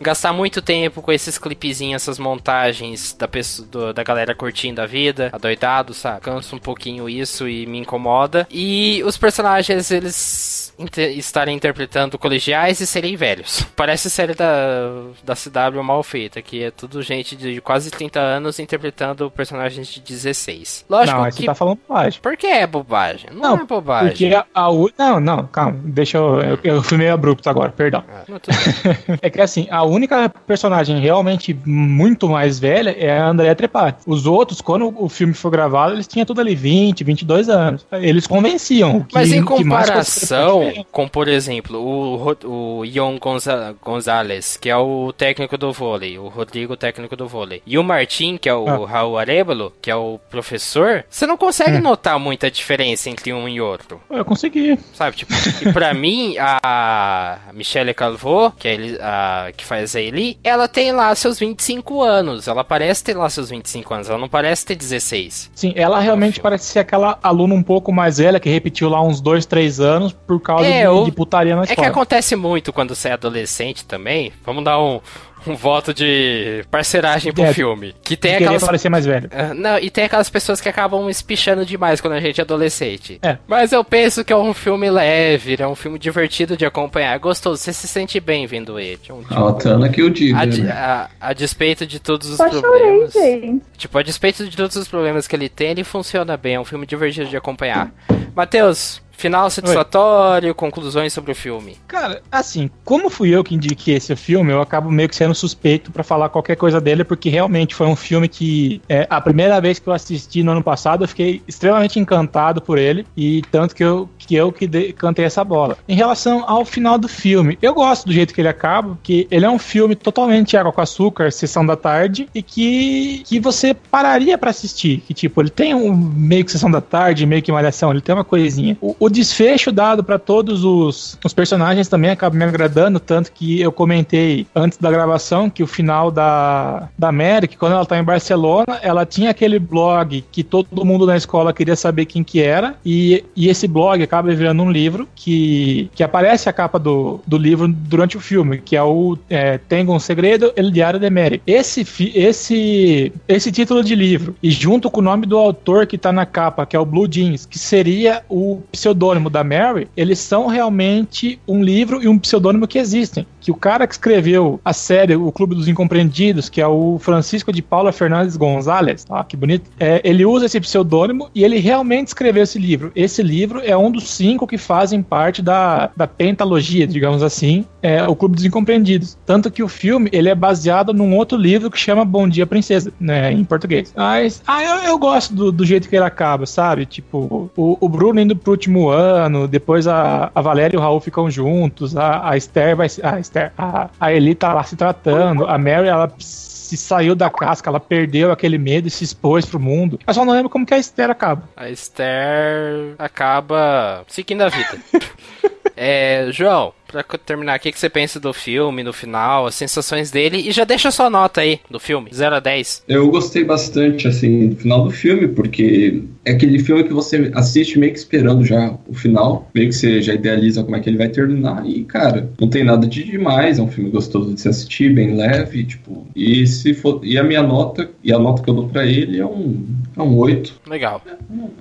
gastar muito tempo com esses clipezinhos, essas montagens da pessoa, do, da galera curtindo a vida, adoidado, sabe? Cansa um pouquinho isso e me incomoda. E os personagens, eles inter estarem interpretando colegiais e serem velhos. Parece série da, da CW mal feita, que é tudo gente de quase 30 anos interpretando personagens de 16. Lógico não, que... você tá falando bobagem. Por que é bobagem? Não, não é bobagem. Porque a, a, Não, não, calma. Deixa eu... Eu, eu fui meio abrupto agora, perdão. Ah, é que assim, a única personagem realmente muito mais velha é a Andrea Trepati. Os outros, quando o filme foi gravado, eles tinham tudo ali 20, 22 anos. Eles convenciam. Que, Mas em comparação com, por exemplo, o, o Ion Gonza, Gonzalez, que é o técnico do vôlei, o Rodrigo, técnico do vôlei, e o Martin, que é o ah. Raul Arevalo, que é o professor, você não consegue hum. notar muita diferença entre um e outro. Eu consegui. Sabe, tipo, e pra mim, a Michelle Calvô, que, é a, que faz a Eli, ela tem lá seus 25 anos. Ela parece ter lá seus 25 anos, ela não parece ter 16. Sim, ela realmente parece ser aquela aluna um pouco mais velha que repetiu lá uns 2, 3 anos por causa é, de, de, putaria na escola. É que acontece muito quando você é adolescente também. Vamos dar um, um voto de parceragem pro é, filme. Que tem aquelas. parecer mais velho. Uh, não, e tem aquelas pessoas que acabam espichando demais quando a gente é adolescente. É. Mas eu penso que é um filme leve, é um filme divertido de acompanhar. É gostoso, você se sente bem vendo ele. Um, tipo, a Tana que eu digo. A, né? a, a, despeito de todos os Só problemas. Chorei. Tipo, a despeito de todos os problemas que ele tem, ele funciona bem. É um filme divertido de acompanhar. Matheus, Final satisfatório, Oi. conclusões sobre o filme. Cara, assim, como fui eu que indiquei esse filme, eu acabo meio que sendo suspeito para falar qualquer coisa dele, porque realmente foi um filme que é, a primeira vez que eu assisti no ano passado, eu fiquei extremamente encantado por ele, e tanto que eu que, eu que de, cantei essa bola. Em relação ao final do filme, eu gosto do jeito que ele acaba, porque ele é um filme totalmente água com açúcar, sessão da tarde, e que, que você pararia para assistir. Que tipo, ele tem um meio que sessão da tarde, meio que malhação, ele tem uma coisinha. O, o o desfecho dado para todos os, os personagens também acaba me agradando, tanto que eu comentei antes da gravação que o final da, da Mary, que quando ela tá em Barcelona, ela tinha aquele blog que todo mundo na escola queria saber quem que era, e, e esse blog acaba virando um livro que, que aparece a capa do, do livro durante o filme, que é o é, Tengo um Segredo, El Diário de Mary. Esse, esse, esse título de livro, e junto com o nome do autor que tá na capa, que é o Blue Jeans, que seria o pseudônimo pseudônimo da Mary, eles são realmente um livro e um pseudônimo que existem. Que o cara que escreveu a série O Clube dos Incompreendidos, que é o Francisco de Paula Fernandes Gonzalez, ah, que bonito, é, ele usa esse pseudônimo e ele realmente escreveu esse livro. Esse livro é um dos cinco que fazem parte da, da pentalogia, digamos assim, é o Clube dos Incompreendidos. Tanto que o filme ele é baseado num outro livro que chama Bom Dia Princesa, né, em português. Mas ah, eu, eu gosto do, do jeito que ele acaba, sabe? Tipo, o, o Bruno indo pro último ano, depois a, a Valéria e o Raul ficam juntos, a, a Esther vai. A, Esther, a, a Eli tá lá se tratando, a Mary, ela se saiu da casca, ela perdeu aquele medo e se expôs pro mundo. Eu só não lembro como que a Esther acaba. A Esther acaba seguindo a vida. é, João, pra terminar, o que, que você pensa do filme, no final, as sensações dele? E já deixa sua nota aí do filme, 0 a 10. Eu gostei bastante, assim, do final do filme, porque é aquele filme que você assiste meio que esperando já o final, meio que você já idealiza como é que ele vai terminar, e, cara, não tem nada de demais, é um filme gostoso de se assistir, bem leve, tipo, e se for, e a minha nota, e a nota que eu dou pra ele é um, é um 8. Legal.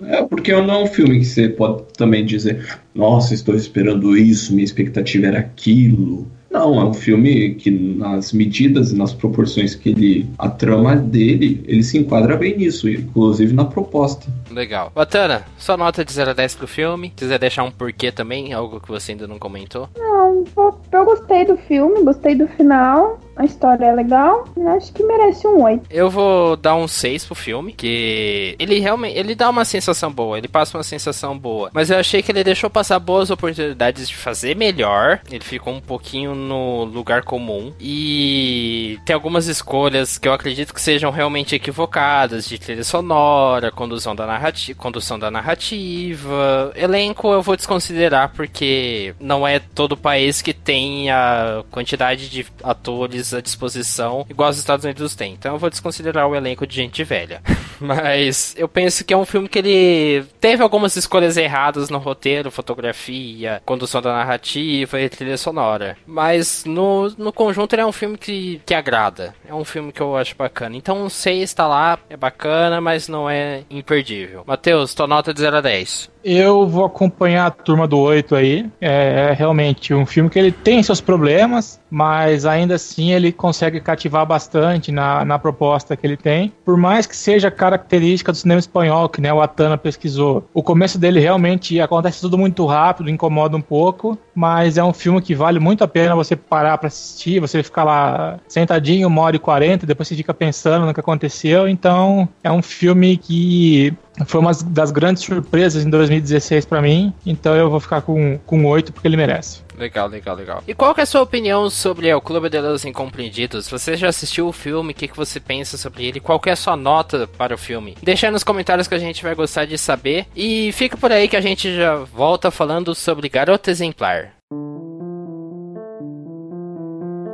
É, porque não é um filme que você pode também dizer, nossa, estou esperando isso, minha expectativa era aquilo. Não, é um filme que nas medidas e nas proporções que ele. a trama dele, ele se enquadra bem nisso, inclusive na proposta. Legal. Batana, sua nota de 0 a 10 pro filme. Se quiser deixar um porquê também, algo que você ainda não comentou. Não, eu, eu gostei do filme, gostei do final. A história é legal, acho que merece um 8. Eu vou dar um 6 pro filme, que ele realmente, ele dá uma sensação boa, ele passa uma sensação boa, mas eu achei que ele deixou passar boas oportunidades de fazer melhor. Ele ficou um pouquinho no lugar comum e tem algumas escolhas que eu acredito que sejam realmente equivocadas, de trilha sonora, condução da narrativa, condução da narrativa. Elenco eu vou desconsiderar porque não é todo país que tem a quantidade de atores à disposição igual os Estados Unidos têm. Então eu vou desconsiderar o elenco de gente velha. Mas eu penso que é um filme que ele teve algumas escolhas erradas no roteiro, fotografia, condução da narrativa e trilha sonora. Mas no, no conjunto ele é um filme que, que agrada. É um filme que eu acho bacana. Então um 6 tá lá, é bacana, mas não é imperdível. Matheus, tua nota de 0 a 10. Eu vou acompanhar a turma do 8 aí. É, é realmente um filme que ele tem seus problemas, mas ainda assim ele consegue cativar bastante na, na proposta que ele tem. Por mais que seja característica do cinema espanhol, que né, o Atana pesquisou. O começo dele realmente acontece tudo muito rápido, incomoda um pouco, mas é um filme que vale muito a pena você parar para assistir, você ficar lá sentadinho uma hora e quarenta, depois você fica pensando no que aconteceu. Então é um filme que foi uma das grandes surpresas em 2016 para mim, então eu vou ficar com, com 8 porque ele merece. Legal, legal, legal. E qual é a sua opinião sobre o Clube de los Incompreendidos? Você já assistiu o filme? O que, que você pensa sobre ele? Qual é a sua nota para o filme? Deixa nos comentários que a gente vai gostar de saber. E fica por aí que a gente já volta falando sobre Garota Exemplar.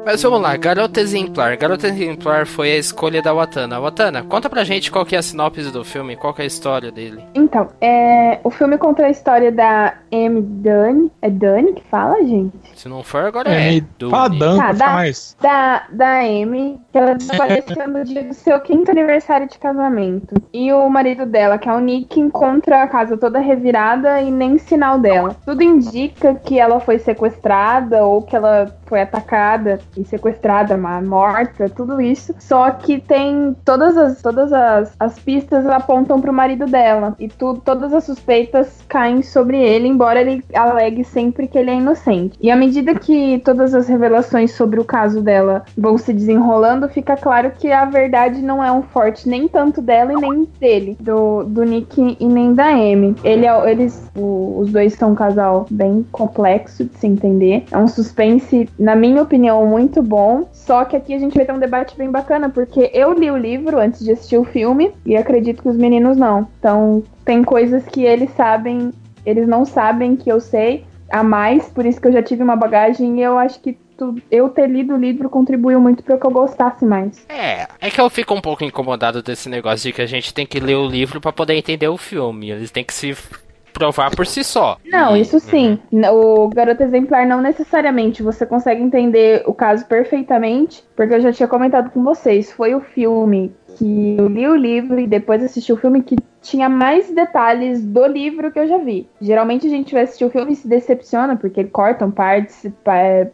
Mas vamos lá, Garota Exemplar. Garota Exemplar foi a escolha da Watana. Watana, conta pra gente qual que é a sinopse do filme, qual que é a história dele. Então, é, o filme conta a história da M. Dani. É Dani que fala, gente? Se não for, agora é. é fala Dan, tá, da, mais. Da, da Amy, que ela desapareceu no dia do seu quinto aniversário de casamento. E o marido dela, que é o Nick, encontra a casa toda revirada e nem sinal dela. Tudo indica que ela foi sequestrada ou que ela foi atacada e sequestrada, morta, tudo isso. Só que tem todas as, todas as, as pistas apontam pro marido dela. E tu, todas as suspeitas caem sobre ele, embora ele alegue sempre que ele é inocente. E à medida que todas as revelações sobre o caso dela vão se desenrolando, fica claro que a verdade não é um forte nem tanto dela e nem dele, do, do Nick e nem da Amy. Ele, é, eles, o, os dois são um casal bem complexo de se entender. É um suspense, na minha opinião, muito muito bom. Só que aqui a gente vai ter um debate bem bacana, porque eu li o livro antes de assistir o filme e acredito que os meninos não. Então, tem coisas que eles sabem, eles não sabem que eu sei a mais, por isso que eu já tive uma bagagem e eu acho que eu ter lido o livro contribuiu muito para que eu gostasse mais. É, é que eu fico um pouco incomodado desse negócio de que a gente tem que ler o livro para poder entender o filme. Eles têm que se provar por si só. Não, isso sim. Uhum. O garoto exemplar não necessariamente você consegue entender o caso perfeitamente, porque eu já tinha comentado com vocês, foi o filme que eu li o livro e depois assisti o filme que tinha mais detalhes do livro que eu já vi. Geralmente a gente vai assistir o filme e se decepciona, porque cortam partes,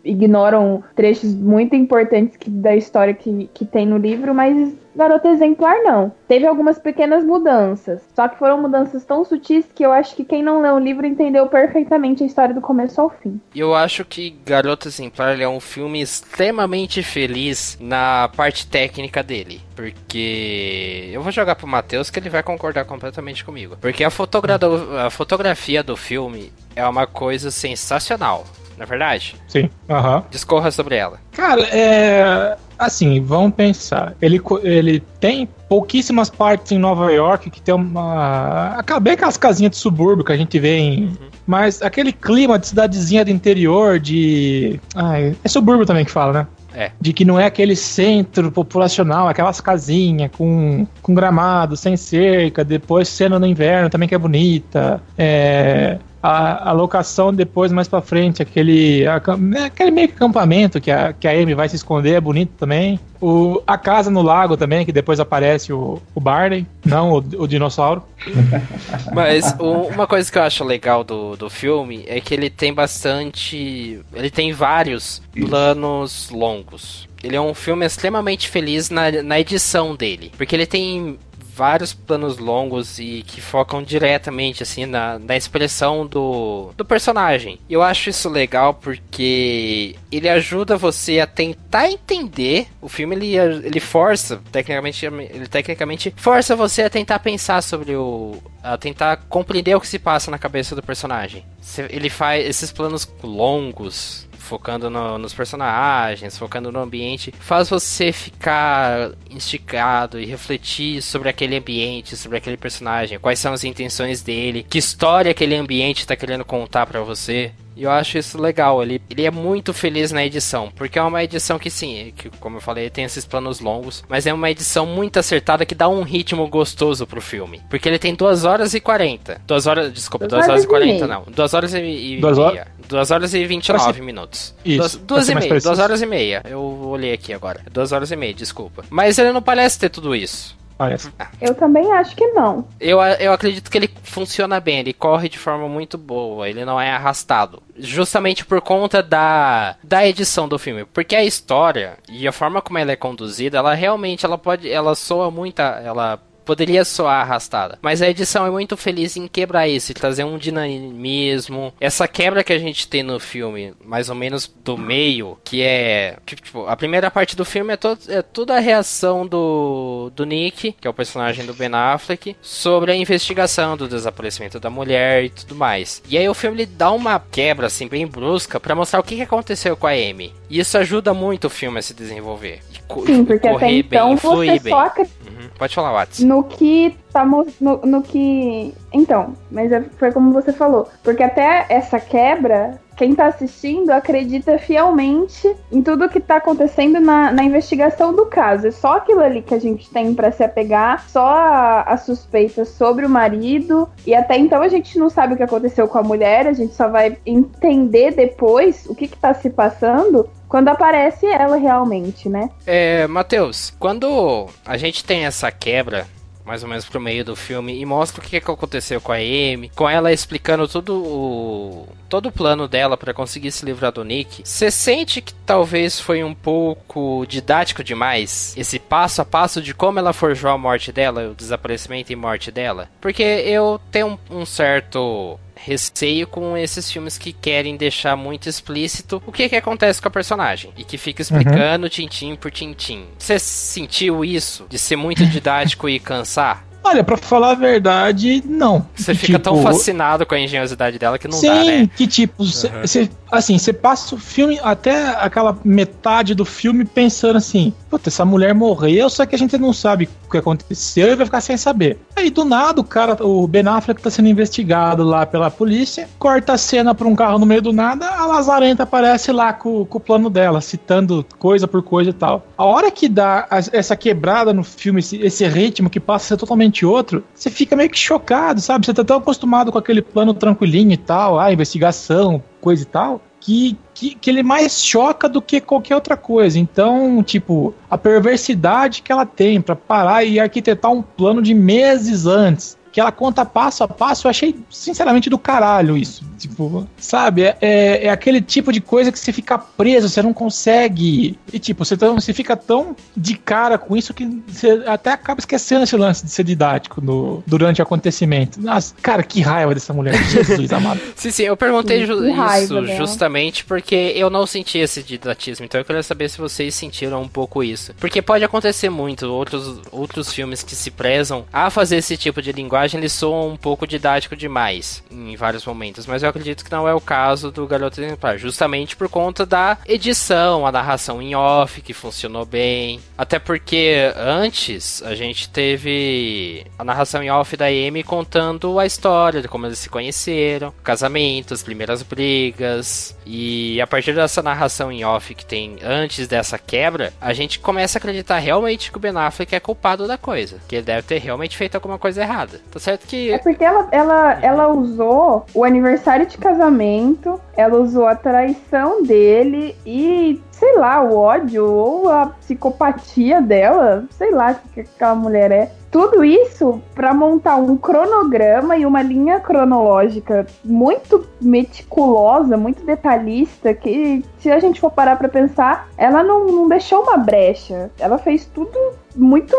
ignoram trechos muito importantes que, da história que, que tem no livro, mas Garota Exemplar, não. Teve algumas pequenas mudanças. Só que foram mudanças tão sutis que eu acho que quem não leu o livro entendeu perfeitamente a história do começo ao fim. Eu acho que Garota Exemplar é um filme extremamente feliz na parte técnica dele. Porque eu vou jogar pro Matheus que ele vai concordar completamente comigo. Porque a, fotogra a fotografia do filme é uma coisa sensacional na é verdade? Sim. Aham. Discorra sobre ela. Cara, é. Assim, vamos pensar. Ele, ele tem pouquíssimas partes em Nova York que tem uma. Acabei com as casinhas de subúrbio que a gente vê em. Uhum. Mas aquele clima de cidadezinha do interior, de. Ah, é subúrbio também que fala, né? É. De que não é aquele centro populacional, aquelas casinhas com, com gramado, sem cerca, depois cena no inverno também que é bonita. É, a, a locação depois, mais pra frente, aquele, a, né, aquele meio que acampamento que a, que a Amy vai se esconder, é bonito também. O, a casa no lago também, que depois aparece o, o Barney, não o, o dinossauro. Mas o, uma coisa que eu acho legal do, do filme é que ele tem bastante. Ele tem vários planos longos. Ele é um filme extremamente feliz na, na edição dele. Porque ele tem vários planos longos e que focam diretamente assim na, na expressão do, do personagem. Eu acho isso legal porque ele ajuda você a tentar entender o filme. Ele, ele força, tecnicamente, ele tecnicamente força você a tentar pensar sobre o, a tentar compreender o que se passa na cabeça do personagem. Ele faz esses planos longos focando no, nos personagens, focando no ambiente, faz você ficar instigado e refletir sobre aquele ambiente, sobre aquele personagem, quais são as intenções dele, que história aquele ambiente está querendo contar para você. E eu acho isso legal. Ele, ele é muito feliz na edição. Porque é uma edição que, sim, que, como eu falei, tem esses planos longos. Mas é uma edição muito acertada que dá um ritmo gostoso pro filme. Porque ele tem 2 horas e 40. 2 horas. Desculpa, 2 horas e 40 não. 2 horas e, e duas meia. 2 horas e 29 minutos. Isso. 2 e meia. 2 horas e meia. Eu olhei aqui agora. 2 horas e meia, desculpa. Mas ele não parece ter tudo isso. Parece. Eu também acho que não. Eu, eu acredito que ele funciona bem, ele corre de forma muito boa, ele não é arrastado. Justamente por conta da, da edição do filme. Porque a história e a forma como ela é conduzida, ela realmente ela pode. Ela soa muito. Ela poderia soar arrastada. Mas a edição é muito feliz em quebrar isso, e trazer um dinamismo. Essa quebra que a gente tem no filme, mais ou menos do meio, que é. Tipo, a primeira parte do filme é, todo, é toda a reação do, do Nick, que é o personagem do Ben Affleck, sobre a investigação do desaparecimento da mulher e tudo mais. E aí o filme ele dá uma quebra assim bem brusca para mostrar o que, que aconteceu com a Amy. E isso ajuda muito o filme a se desenvolver. Sim, porque até então bem, você bem. só uhum. Pode falar, Watts. No que tá no, no que. Então, mas é, foi como você falou. Porque até essa quebra, quem tá assistindo acredita fielmente em tudo que tá acontecendo na, na investigação do caso. É só aquilo ali que a gente tem para se apegar, só a, a suspeita sobre o marido. E até então a gente não sabe o que aconteceu com a mulher, a gente só vai entender depois o que, que tá se passando quando aparece ela realmente, né? É, Matheus, quando a gente tem essa quebra mais ou menos pro meio do filme e mostra o que, que aconteceu com a Amy, com ela explicando todo o todo o plano dela para conseguir se livrar do Nick. Você sente que talvez foi um pouco didático demais esse passo a passo de como ela forjou a morte dela, o desaparecimento e morte dela? Porque eu tenho um, um certo receio com esses filmes que querem deixar muito explícito o que que acontece com a personagem e que fica explicando uhum. tintim por tintim. Você sentiu isso de ser muito didático e cansar? Olha, para falar a verdade, não. Você fica tipo, tão fascinado com a engenhosidade dela que não sim, dá, né? Que tipo, você, uhum. Assim, você passa o filme, até aquela metade do filme pensando assim, puta, essa mulher morreu, só que a gente não sabe o que aconteceu e vai ficar sem saber. Aí do nada o cara, o Ben Affleck tá sendo investigado lá pela polícia, corta a cena pra um carro no meio do nada, a Lazarenta aparece lá com, com o plano dela, citando coisa por coisa e tal. A hora que dá essa quebrada no filme, esse, esse ritmo que passa a ser totalmente outro, você fica meio que chocado, sabe? Você tá tão acostumado com aquele plano tranquilinho e tal, ah, investigação, coisa e tal, que, que, que, ele mais choca do que qualquer outra coisa. Então, tipo, a perversidade que ela tem para parar e arquitetar um plano de meses antes que ela conta passo a passo. Eu achei, sinceramente, do caralho isso. Tipo, sabe? É, é, é aquele tipo de coisa que você fica preso, você não consegue. E tipo, você, tão, você fica tão de cara com isso que você até acaba esquecendo esse lance de ser didático no, durante o acontecimento. Nossa, cara, que raiva dessa mulher. Jesus amado. Sim, sim, eu perguntei ju isso justamente porque eu não senti esse didatismo. Então eu queria saber se vocês sentiram um pouco isso. Porque pode acontecer muito. Outros, outros filmes que se prezam a fazer esse tipo de linguagem, eles soam um pouco didático demais em vários momentos. Mas eu acredito que não é o caso do Garoto Exemplar. Justamente por conta da edição, a narração em off, que funcionou bem. Até porque antes a gente teve a narração em off da Amy contando a história de como eles se conheceram, casamentos, primeiras brigas. E a partir dessa narração em off que tem antes dessa quebra, a gente começa a acreditar realmente que o Ben Affleck é culpado da coisa. Que ele deve ter realmente feito alguma coisa errada. Tá certo que. É porque ela, ela, ela usou o aniversário de casamento, ela usou a traição dele e sei lá, o ódio ou a psicopatia dela, sei lá o que aquela mulher é. Tudo isso para montar um cronograma e uma linha cronológica muito meticulosa, muito detalhista, que se a gente for parar para pensar, ela não, não deixou uma brecha. Ela fez tudo muito,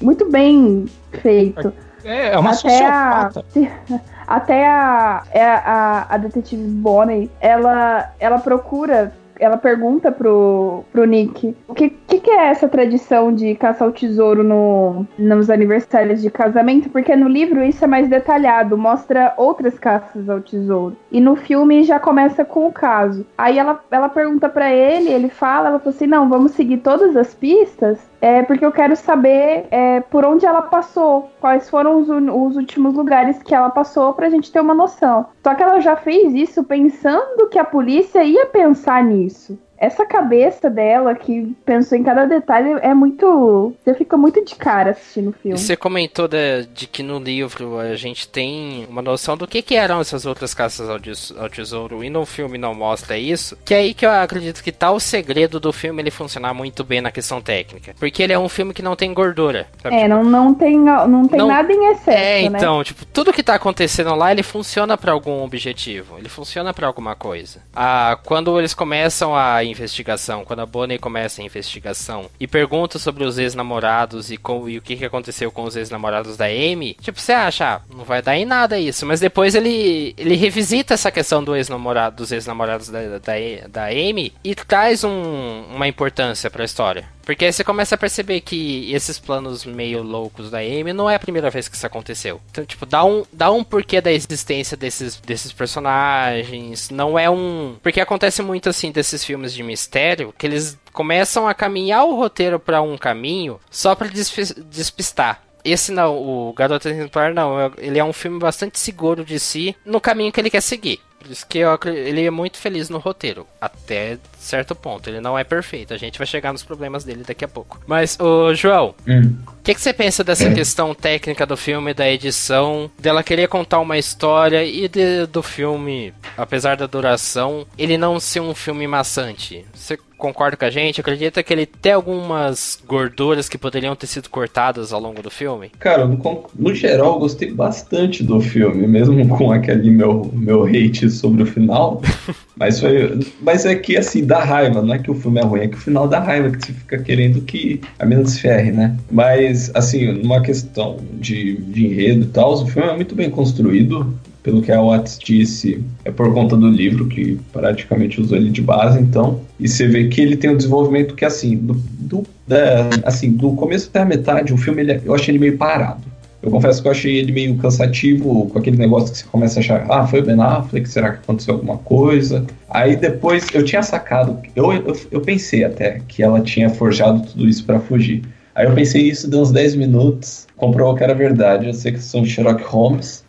muito bem feito. É, é uma até sociopata. A, até a, a, a, a detetive Bonnie, ela, ela procura ela pergunta pro, pro Nick o que, que, que, é essa tradição de caçar o tesouro no, nos aniversários de casamento, porque no livro isso é mais detalhado, mostra outras caças ao tesouro. E no filme já começa com o caso. Aí ela, ela pergunta para ele, ele fala, ela fala assim: não, vamos seguir todas as pistas é porque eu quero saber é, por onde ela passou, quais foram os, os, últimos lugares que ela passou pra gente ter uma noção. Só que ela já fez isso pensando que a polícia ia pensar nisso essa cabeça dela que pensou em cada detalhe é muito. Você fica muito de cara assistindo o filme. Você comentou de, de, que no livro a gente tem uma noção do que, que eram essas outras caças ao, ao, tesouro e no filme não mostra isso. Que é aí que eu acredito que tá o segredo do filme ele funcionar muito bem na questão técnica. Porque ele é um filme que não tem gordura. Sabe? É, não, não tem, não tem não, nada em excesso. É, né? então, né? tipo, tudo que tá acontecendo lá ele funciona para algum objetivo. Ele funciona para alguma coisa. Ah, quando eles começam a investigação, quando a Bonnie começa a investigação e pergunta sobre os ex-namorados e, com, e o que, que aconteceu com os ex-namorados da Amy, tipo, você acha, ah, não vai dar em nada isso. Mas depois ele, ele revisita essa questão do ex-namorado, dos ex-namorados da, da, da Amy e traz um, uma importância para a história. Porque aí você começa a perceber que esses planos meio loucos da Amy não é a primeira vez que isso aconteceu. Então, tipo, dá um, dá um porquê da existência desses, desses personagens. Não é um. Porque acontece muito assim desses filmes de mistério que eles começam a caminhar o roteiro para um caminho só para despistar. Esse não, o Garoto Exemplar não, é, ele é um filme bastante seguro de si no caminho que ele quer seguir. Por isso que eu, ele é muito feliz no roteiro. Até certo ponto. Ele não é perfeito. A gente vai chegar nos problemas dele daqui a pouco. Mas, o João, hum. o que, que, você pensa dessa questão técnica do filme, da edição, dela querer contar uma história e de, do filme, apesar da duração, ele não ser um filme maçante? Você concorda com a gente? Acredita que ele tem algumas gorduras que poderiam ter sido cortadas ao longo do filme? Cara, no, no geral, eu gostei bastante do filme, mesmo com aquele meu, meu hate sobre o final. mas, foi, mas é que, assim, dá raiva, não é que o filme é ruim, é que o final dá raiva, que você fica querendo que a mina se ferre, né? Mas, assim, numa questão de, de enredo e tal, o filme é muito bem construído pelo que a Watts disse, é por conta do livro, que praticamente usou ele de base, então. E você vê que ele tem um desenvolvimento que, assim, do, do da, assim, do começo até a metade, o filme, ele, é, eu achei ele meio parado. Eu confesso que eu achei ele meio cansativo, com aquele negócio que você começa a achar, ah, foi o Ben Affleck, será que aconteceu alguma coisa? Aí depois eu tinha sacado, eu, eu, eu pensei até que ela tinha forjado tudo isso para fugir. Aí eu pensei isso, deu uns 10 minutos, comprovou que era verdade. Eu sei que são Sherlock Holmes,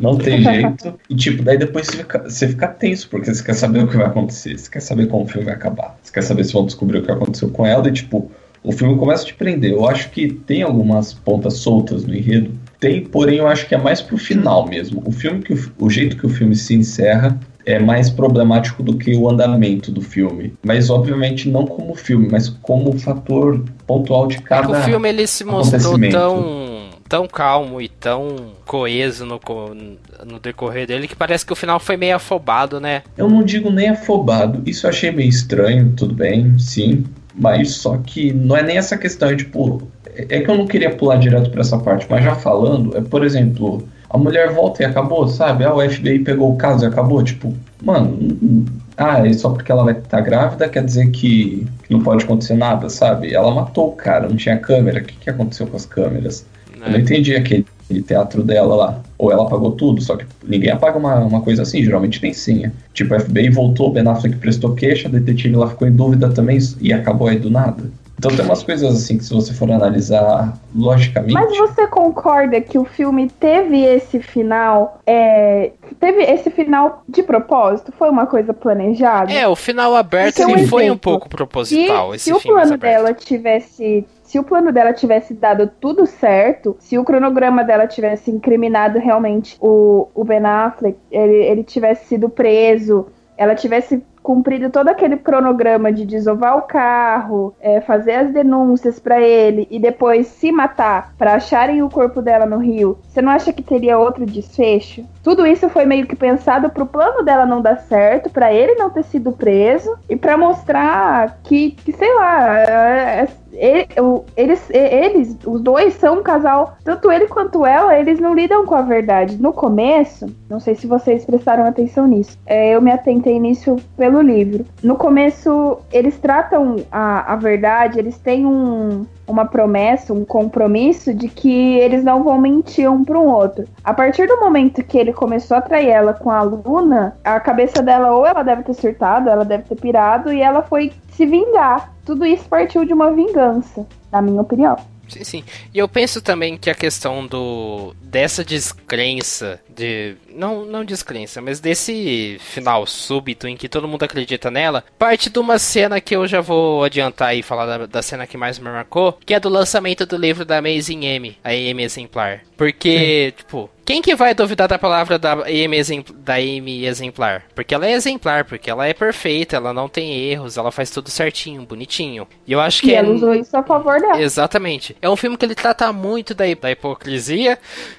não tem jeito. E tipo, daí depois você fica, você fica tenso, porque você quer saber o que vai acontecer, você quer saber como o filme vai acabar, você quer saber se vão descobrir o que aconteceu com ela, e tipo, o filme começa a te prender. Eu acho que tem algumas pontas soltas no enredo. Tem, porém, eu acho que é mais pro final mesmo. O filme que o, o jeito que o filme se encerra é mais problemático do que o andamento do filme. Mas, obviamente, não como filme, mas como fator pontual de cada. É o filme ele se mostrou tão tão calmo e tão coeso no, no decorrer dele que parece que o final foi meio afobado, né? Eu não digo nem afobado, isso eu achei meio estranho, tudo bem, sim. Mas só que não é nem essa questão, é tipo. É que eu não queria pular direto para essa parte, mas já falando, é por exemplo, a mulher volta e acabou, sabe? Ah, o FBI pegou o caso e acabou. Tipo, mano, ah, e só porque ela vai estar grávida quer dizer que, que, não pode acontecer nada, sabe? Ela matou o cara, não tinha câmera. O que, que aconteceu com as câmeras? Eu não entendi aquele, aquele teatro dela lá. Ou ela apagou tudo, só que ninguém apaga uma, uma coisa assim, geralmente tem senha. Tipo, o FBI voltou, Ben Affleck prestou queixa, a detetive lá ficou em dúvida também e acabou aí do nada. Então tem umas coisas assim que se você for analisar logicamente. Mas você concorda que o filme teve esse final? É, teve esse final de propósito? Foi uma coisa planejada? É, o final aberto ele um foi um pouco proposital. Se, se o plano dela tivesse se o plano dela tivesse dado tudo certo, se o cronograma dela tivesse incriminado realmente o, o Ben Affleck, ele, ele tivesse sido preso, ela tivesse cumprido todo aquele cronograma de desovar o carro, é, fazer as denúncias para ele e depois se matar para acharem o corpo dela no rio, você não acha que teria outro desfecho? Tudo isso foi meio que pensado pro plano dela não dar certo, para ele não ter sido preso e para mostrar que, que, sei lá, é, é, eles, eles, os dois são um casal, tanto ele quanto ela, eles não lidam com a verdade. No começo, não sei se vocês prestaram atenção nisso, é, eu me atentei nisso pelo livro. No começo, eles tratam a, a verdade, eles têm um, uma promessa, um compromisso de que eles não vão mentir um para um outro. A partir do momento que ele começou a trair ela com a Luna, a cabeça dela ou ela deve ter surtado, ela deve ter pirado e ela foi se vingar. Tudo isso partiu de uma vingança, na minha opinião. Sim, sim. E eu penso também que a questão do dessa descrença de não não descrença, mas desse final súbito em que todo mundo acredita nela, parte de uma cena que eu já vou adiantar e falar da, da cena que mais me marcou, que é do lançamento do livro da Amazing M, a M exemplar. Porque, Sim. tipo, quem que vai duvidar da palavra da Amy, da Amy exemplar? Porque ela é exemplar, porque ela é perfeita, ela não tem erros, ela faz tudo certinho, bonitinho. E eu acho que e é... ela usou isso a favor dela. Exatamente. É um filme que ele trata muito da, da hipocrisia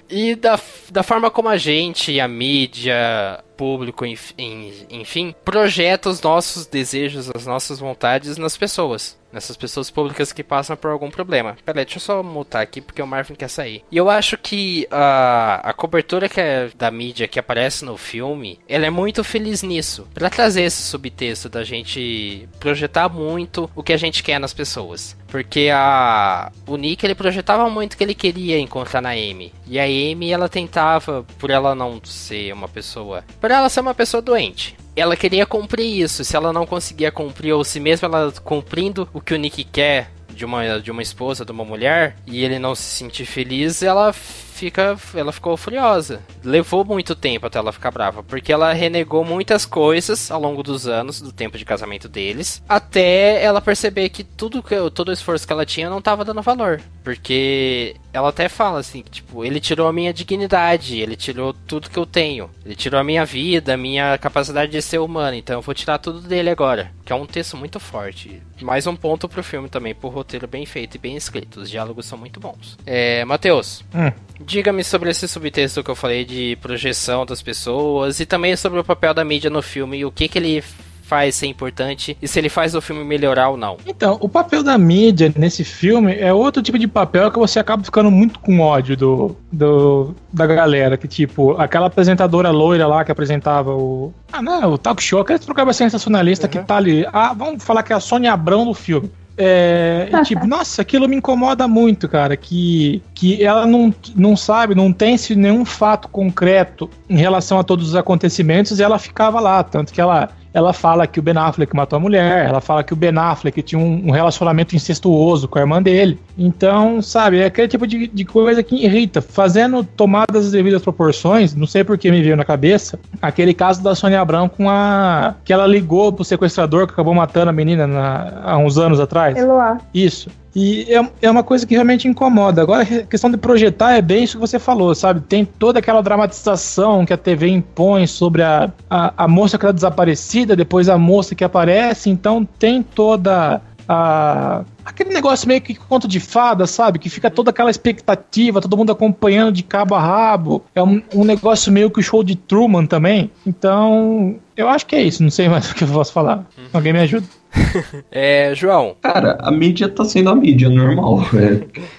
e da, da forma como a gente, a mídia, público, enfim, projeta os nossos desejos, as nossas vontades nas pessoas. Nessas pessoas públicas que passam por algum problema. Peraí, deixa eu só mutar aqui porque o Marvin quer sair. E eu acho que a, a cobertura que é da mídia que aparece no filme, ela é muito feliz nisso. para trazer esse subtexto da gente projetar muito o que a gente quer nas pessoas. Porque a o Nick ele projetava muito que ele queria encontrar na Amy. E a Amy ela tentava, por ela não ser uma pessoa por ela ser uma pessoa doente. Ela queria cumprir isso. Se ela não conseguia cumprir, ou se mesmo ela cumprindo o que o Nick quer de uma, de uma esposa, de uma mulher, e ele não se sentir feliz, ela fica, ela ficou furiosa. Levou muito tempo até ela ficar brava, porque ela renegou muitas coisas ao longo dos anos, do tempo de casamento deles, até ela perceber que tudo que todo o esforço que ela tinha não estava dando valor, porque ela até fala assim, tipo, ele tirou a minha dignidade, ele tirou tudo que eu tenho, ele tirou a minha vida, a minha capacidade de ser humano, então eu vou tirar tudo dele agora, que é um texto muito forte. Mais um ponto pro filme também, pro roteiro bem feito e bem escrito, os diálogos são muito bons. É, Matheus, hum. Diga-me sobre esse subtexto que eu falei de projeção das pessoas e também sobre o papel da mídia no filme e o que, que ele faz ser importante e se ele faz o filme melhorar ou não. Então, o papel da mídia nesse filme é outro tipo de papel que você acaba ficando muito com ódio do, do da galera, que tipo, aquela apresentadora loira lá que apresentava o ah, não, o talk show, aquele programa sensacionalista uhum. que tá ali, ah, vamos falar que é a Sônia Abrão do filme. É, tipo, nossa, aquilo me incomoda muito, cara, que, que ela não, não sabe, não tem nenhum fato concreto em relação a todos os acontecimentos e ela ficava lá, tanto que ela ela fala que o Ben Affleck matou a mulher, ela fala que o Ben Affleck tinha um, um relacionamento incestuoso com a irmã dele. Então, sabe, é aquele tipo de, de coisa que irrita. Fazendo tomadas as devidas proporções, não sei por que me veio na cabeça, aquele caso da Sônia Abrão com a. que ela ligou pro sequestrador que acabou matando a menina na, há uns anos atrás. Eloá. Isso. E é, é uma coisa que realmente incomoda. Agora, a questão de projetar é bem isso que você falou, sabe? Tem toda aquela dramatização que a TV impõe sobre a, a, a moça que era desaparecida, depois a moça que aparece, então tem toda a aquele negócio meio que conto de fada, sabe? Que fica toda aquela expectativa, todo mundo acompanhando de cabo a rabo. É um, um negócio meio que o show de Truman também. Então, eu acho que é isso. Não sei mais o que eu posso falar. Uhum. Alguém me ajuda. é, João. Cara, a mídia tá sendo a mídia normal.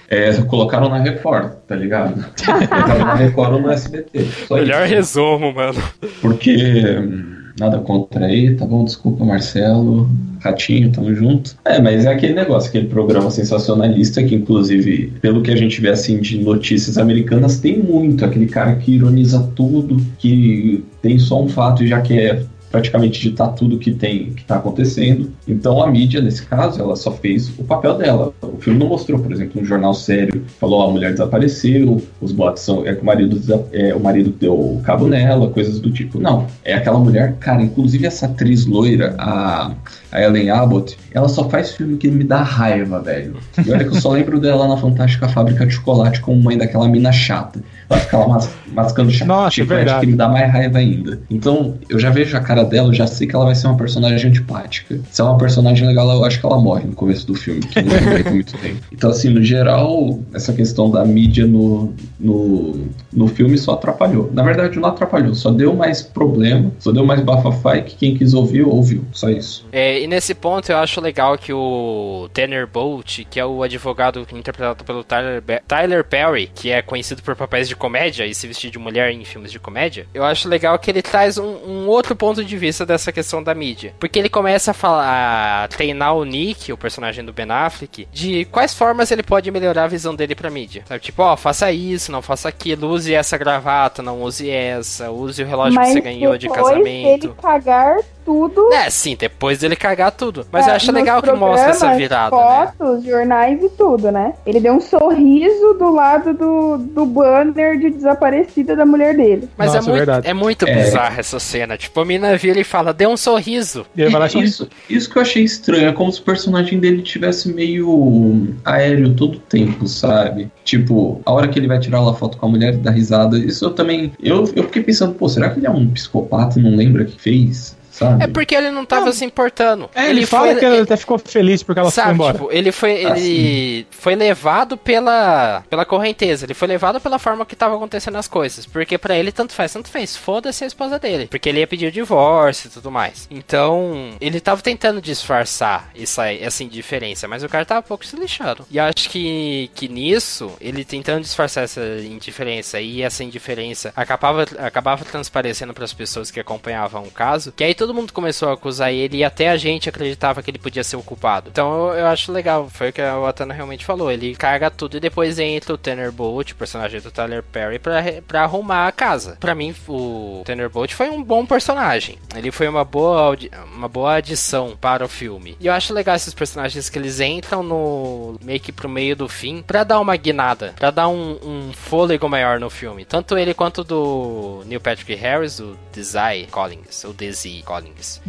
É, é colocaram na Record, tá ligado? Colocaram na Record ou no SBT. Melhor isso. resumo, mano. Porque Nada contra aí, tá bom? Desculpa, Marcelo. Ratinho, tamo junto. É, mas é aquele negócio, aquele programa sensacionalista que, inclusive, pelo que a gente vê assim de notícias americanas, tem muito aquele cara que ironiza tudo, que tem só um fato e já quer praticamente ditar tudo que tem que está acontecendo. Então a mídia, nesse caso, ela só fez o papel dela. O filme não mostrou, por exemplo, um jornal sério falou a mulher desapareceu, os bots são é que o marido é, o marido deu cabo nela, coisas do tipo. Não, é aquela mulher, cara, inclusive essa atriz loira, a, a Ellen Abbott, ela só faz filme que me dá raiva, velho. E olha que eu só lembro dela na Fantástica Fábrica de Chocolate como mãe daquela mina chata. Ela fica lá mas, mascando Nossa, chiclete que me dá mais raiva ainda. Então, eu já vejo a cara dela, eu já sei que ela vai ser uma personagem antipática. Se é uma personagem legal, eu acho que ela morre no começo do filme, que não muito tempo. Então, assim, no geral, essa questão da mídia no, no, no filme só atrapalhou. Na verdade, não atrapalhou, só deu mais problema, só deu mais bafafá e que quem quis ouvir, ouviu. Só isso. É, e nesse ponto eu acho legal que o Tanner Bolt, que é o advogado interpretado pelo Tyler, Tyler Perry, que é conhecido por papéis de comédia e se vestir de mulher em filmes de comédia, eu acho legal que ele traz um, um outro ponto de vista dessa questão da mídia. Porque ele começa a falar, a treinar o Nick, o personagem do Ben Affleck, de quais formas ele pode melhorar a visão dele pra mídia. Sabe? Tipo, ó, faça isso, não faça aquilo, use essa gravata, não use essa, use o relógio Mas que você ganhou de casamento. Ele cagar tudo. É, sim, depois dele cagar tudo. Mas é, eu acho legal que mostra essa virada. Né? Fotos, né? jornais e tudo, né? Ele deu um sorriso do lado do, do banner de desaparecida da mulher dele. Mas é Nossa, é, muito, é muito é. bizarra essa cena. Tipo, a mina vira e fala, deu um sorriso. E ele vai isso, isso que eu achei estranho. É como se o personagem dele tivesse meio aéreo todo o tempo, sabe? Tipo, a hora que ele vai tirar lá foto com a mulher e dar risada. Isso eu também. Eu, eu fiquei pensando, pô, será que ele é um psicopata e não lembra que fez? Sabe? É porque ele não tava não. se importando. É, ele, ele fala foi, que ele até ficou feliz porque ela sabe, foi embora. Tipo, ele foi, ele foi levado pela, pela correnteza, ele foi levado pela forma que tava acontecendo as coisas. Porque para ele tanto faz, tanto fez. Foda-se a esposa dele. Porque ele ia pedir o divórcio e tudo mais. Então, ele tava tentando disfarçar essa, essa indiferença, mas o cara tava um pouco se lixando. E acho que, que nisso, ele tentando disfarçar essa indiferença e essa indiferença acabava, acabava transparecendo para as pessoas que acompanhavam o caso, que aí todo todo mundo começou a acusar ele e até a gente acreditava que ele podia ser o culpado. Então eu, eu acho legal, foi o que a Watana realmente falou. Ele carga tudo e depois entra o Tanner Bolt, o personagem do Tyler Perry, pra, pra arrumar a casa. Pra mim, o Tanner Bolt foi um bom personagem. Ele foi uma boa, uma boa adição para o filme. E eu acho legal esses personagens que eles entram no meio que pro meio do fim pra dar uma guinada, pra dar um, um fôlego maior no filme. Tanto ele quanto do Neil Patrick Harris, o Desai Collins, ou Desi Collins Collins.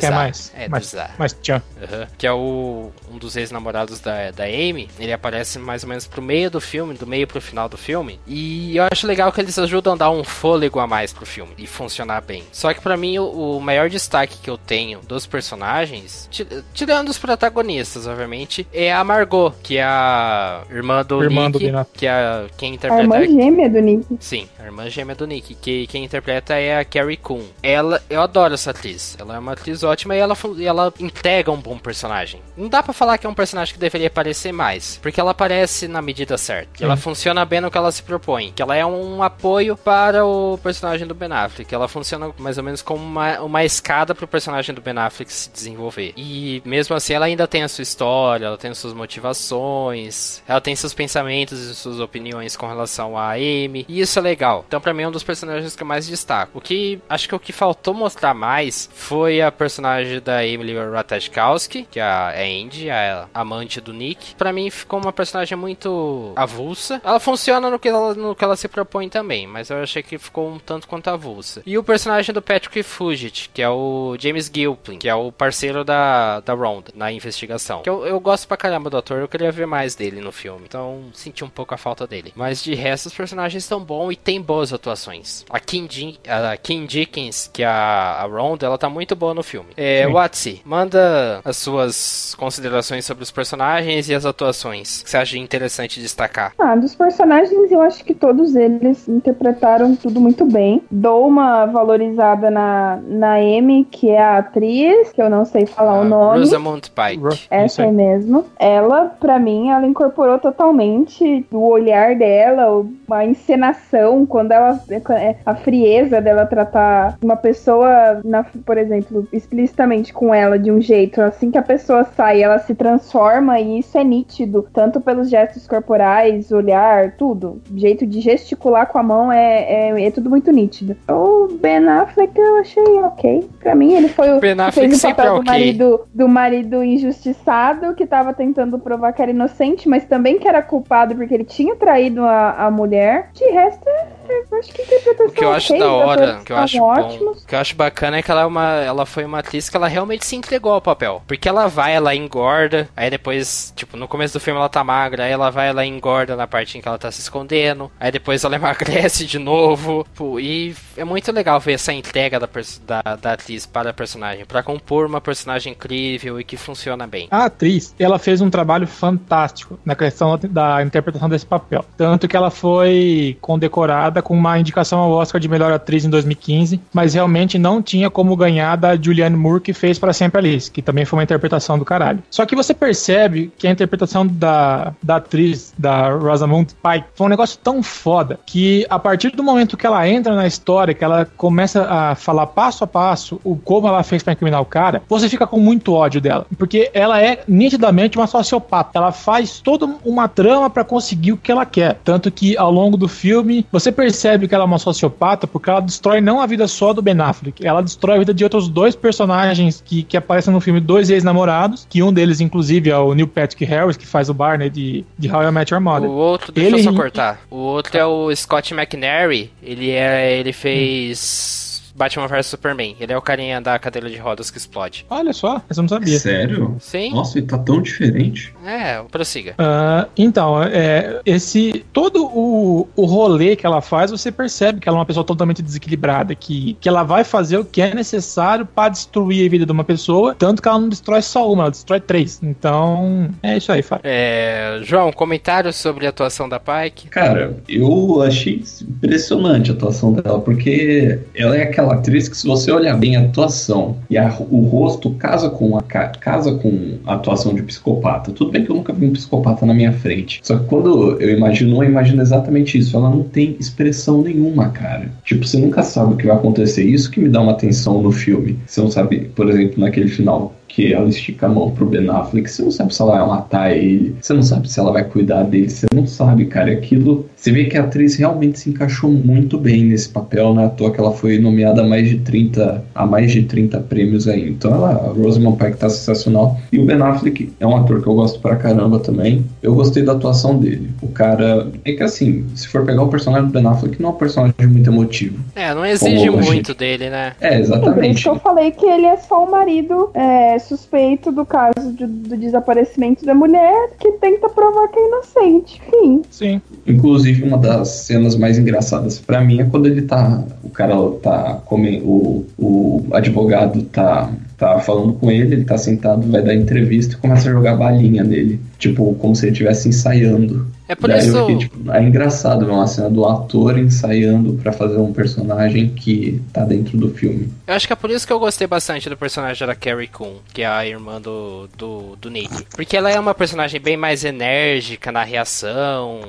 Que é mais. É, mais, Desire. mais tchan. Uhum. Que é o, um dos ex-namorados da, da Amy. Ele aparece mais ou menos pro meio do filme, do meio pro final do filme. E eu acho legal que eles ajudam a dar um fôlego a mais pro filme e funcionar bem. Só que para mim, o, o, maior destaque que eu tenho dos personagens, tirando os protagonistas, obviamente, é a Margot, que é a irmã do irmã Nick. Do que é quem interpreta. A irmã gêmea do Nick. Sim, a irmã gêmea do Nick. Que quem interpreta é a Carrie Coon. Ela, eu adoro essa atriz. Ela é uma atriz ótima e ela, ela entrega um bom personagem. Não dá para falar que é um personagem que deveria aparecer mais, porque ela aparece na medida certa. Ela funciona bem no que ela se propõe. Que ela é um apoio para o personagem do Ben Affleck. Ela funciona mais ou menos como uma, uma escada para o personagem do Ben Affleck se desenvolver. E mesmo assim, ela ainda tem a sua história, ela tem suas motivações, ela tem seus pensamentos e suas opiniões com relação a Amy. E isso é legal. Então, para mim, é um dos personagens que eu mais destaco. O que acho que o que faltou mostrar mais mais foi a personagem da Emily Ratajkowski, que é a Andy, a amante do Nick. Para mim ficou uma personagem muito avulsa. Ela funciona no que ela, no que ela se propõe também, mas eu achei que ficou um tanto quanto avulsa. E o personagem do Patrick Fugit, que é o James Gilpin, que é o parceiro da, da Ronda na investigação. Que eu, eu gosto pra caramba do ator, eu queria ver mais dele no filme. Então senti um pouco a falta dele. Mas de resto, os personagens estão bons e tem boas atuações. A Kim, Din, a Kim Dickens, que é a, a Ela tá muito boa no filme. É. Watsi, manda as suas considerações sobre os personagens e as atuações que você acha interessante destacar. Ah, dos personagens, eu acho que todos eles interpretaram tudo muito bem. Dou uma valorizada na, na Amy, que é a atriz, que eu não sei falar o A nome. Rosamund Pike. Ro- Essa aí. é mesmo. Ela, pra mim, ela incorporou totalmente o olhar dela, a encenação, quando ela. é, A frieza dela tratar uma pessoa, na- por exemplo, explicitamente com ela de um jeito. Assim que a pessoa sai, ela se transforma e isso é nítido. Tanto pelos gestos corporais, olhar, tudo. Jeito de gesticular com a mão é, é, é tudo muito nítido. O Ben Affleck eu achei ok. Pra mim, ele foi o Ben Affleck fez o papel é do ok. marido do marido injustiçado que tava tentando provar que era inocente, mas também que era culpado porque ele tinha traído a, a mulher. De resto, é, é, eu acho que a interpretação O que eu acho ok, da hora, que eu acho bom, que eu acho bacana é que ela é uma, ela foi uma atriz que ela realmente se entregou ao papel, porque ela vai, ela engorda, aí depois, tipo, no começo do filme ela tá magra, aí ela vai, ela engorda na parte em que ela tá se escondendo, aí depois ela emagrece de novo, pô, e é muito legal ver essa entrega da, da, da atriz para a personagem, pra compor uma personagem incrível e que funciona bem. A atriz, ela fez um trabalho fantástico na questão da interpretação desse papel. Tanto que ela foi condecorada com uma indicação ao Oscar de melhor atriz em 2015, mas realmente não tinha como ganhar da Julianne Moore que fez para sempre Alice, que também foi uma interpretação do caralho. Só que você percebe que a interpretação da, da atriz, da Rosamund Pike, foi um negócio tão foda que a partir do momento que ela entra na história, que ela começa a falar passo a passo o como ela fez para incriminar o cara, você fica com muito ódio dela, porque ela é nitidamente uma sociopata. Ela faz toda uma trama para conseguir o que ela quer, tanto que ao longo do filme você percebe que ela é uma sociopata porque ela destrói não a vida só do Ben Affleck, ela destrói a vida de outros dois personagens que, que aparecem no filme, dois ex-namorados, que um deles inclusive é o Neil Patrick Harris que faz o Barney de, de How I Met Your O Mother. outro, deixa Ele- eu só cortar. O outro é o Scott McNary. Ele é, ele fez Batman vs Superman. Ele é o carinha da cadeira de rodas que explode. Olha só, essa eu não sabia. Sério? Sim? Nossa, ele tá tão diferente. É, prossiga. Ah, então, é, esse todo o, o rolê que ela faz, você percebe que ela é uma pessoa totalmente desequilibrada, que, que ela vai fazer o que é necessário para destruir a vida de uma pessoa, tanto que ela não destrói só uma, ela destrói três. Então, é isso aí, Fábio. É, João, comentários sobre a atuação da Pike? Cara, eu achei impressionante a atuação dela, porque ela é aquela atriz que, se você olhar bem a atuação e a- o rosto casa com, a, ca- casa com a atuação de psicopata. Tudo bem que eu nunca vi um psicopata na minha frente. Só que quando eu imagino, eu imagino exatamente isso. Ela não tem expressão nenhuma, cara. Tipo, você nunca sabe o que vai acontecer. Isso que me dá uma tensão no filme. Você não sabe, por exemplo, naquele final que ela estica a mão pro Ben Affleck, você não sabe se ela vai matar ele, você não sabe se ela vai cuidar dele, você não sabe, cara. Aquilo. Você vê que a atriz realmente se encaixou muito bem nesse papel, não é à toa que ela foi nomeada a mais de 30, a mais de 30 prêmios aí. Então ela, a Rosamund Pike tá sensacional. E o Ben Affleck é um ator que eu gosto pra caramba também. Eu gostei da atuação dele. O cara. É que assim, se for pegar o personagem do Ben Affleck, não é um personagem muito emotivo. É, não exige muito gente- dele, né? É, Por isso exatamente. que eu falei que ele é só o marido é, suspeito do caso de- do desaparecimento da mulher que tenta provar que é inocente. Fim. Sim. Inclusive, uma das cenas mais engraçadas pra mim é quando ele tá. O cara tá. Come, o, o advogado tá, tá falando com ele, ele tá sentado, vai dar entrevista e começa a jogar balinha nele. Tipo, como se ele estivesse ensaiando. É por Daí isso. eu fiquei, tipo, é engraçado ver uma cena do ator ensaiando pra fazer um personagem que tá dentro do filme. Eu acho que é por isso que eu gostei bastante do personagem da Carrie Coon, que é a irmã do, do, do Nick. Porque ela é uma personagem bem mais enérgica na reação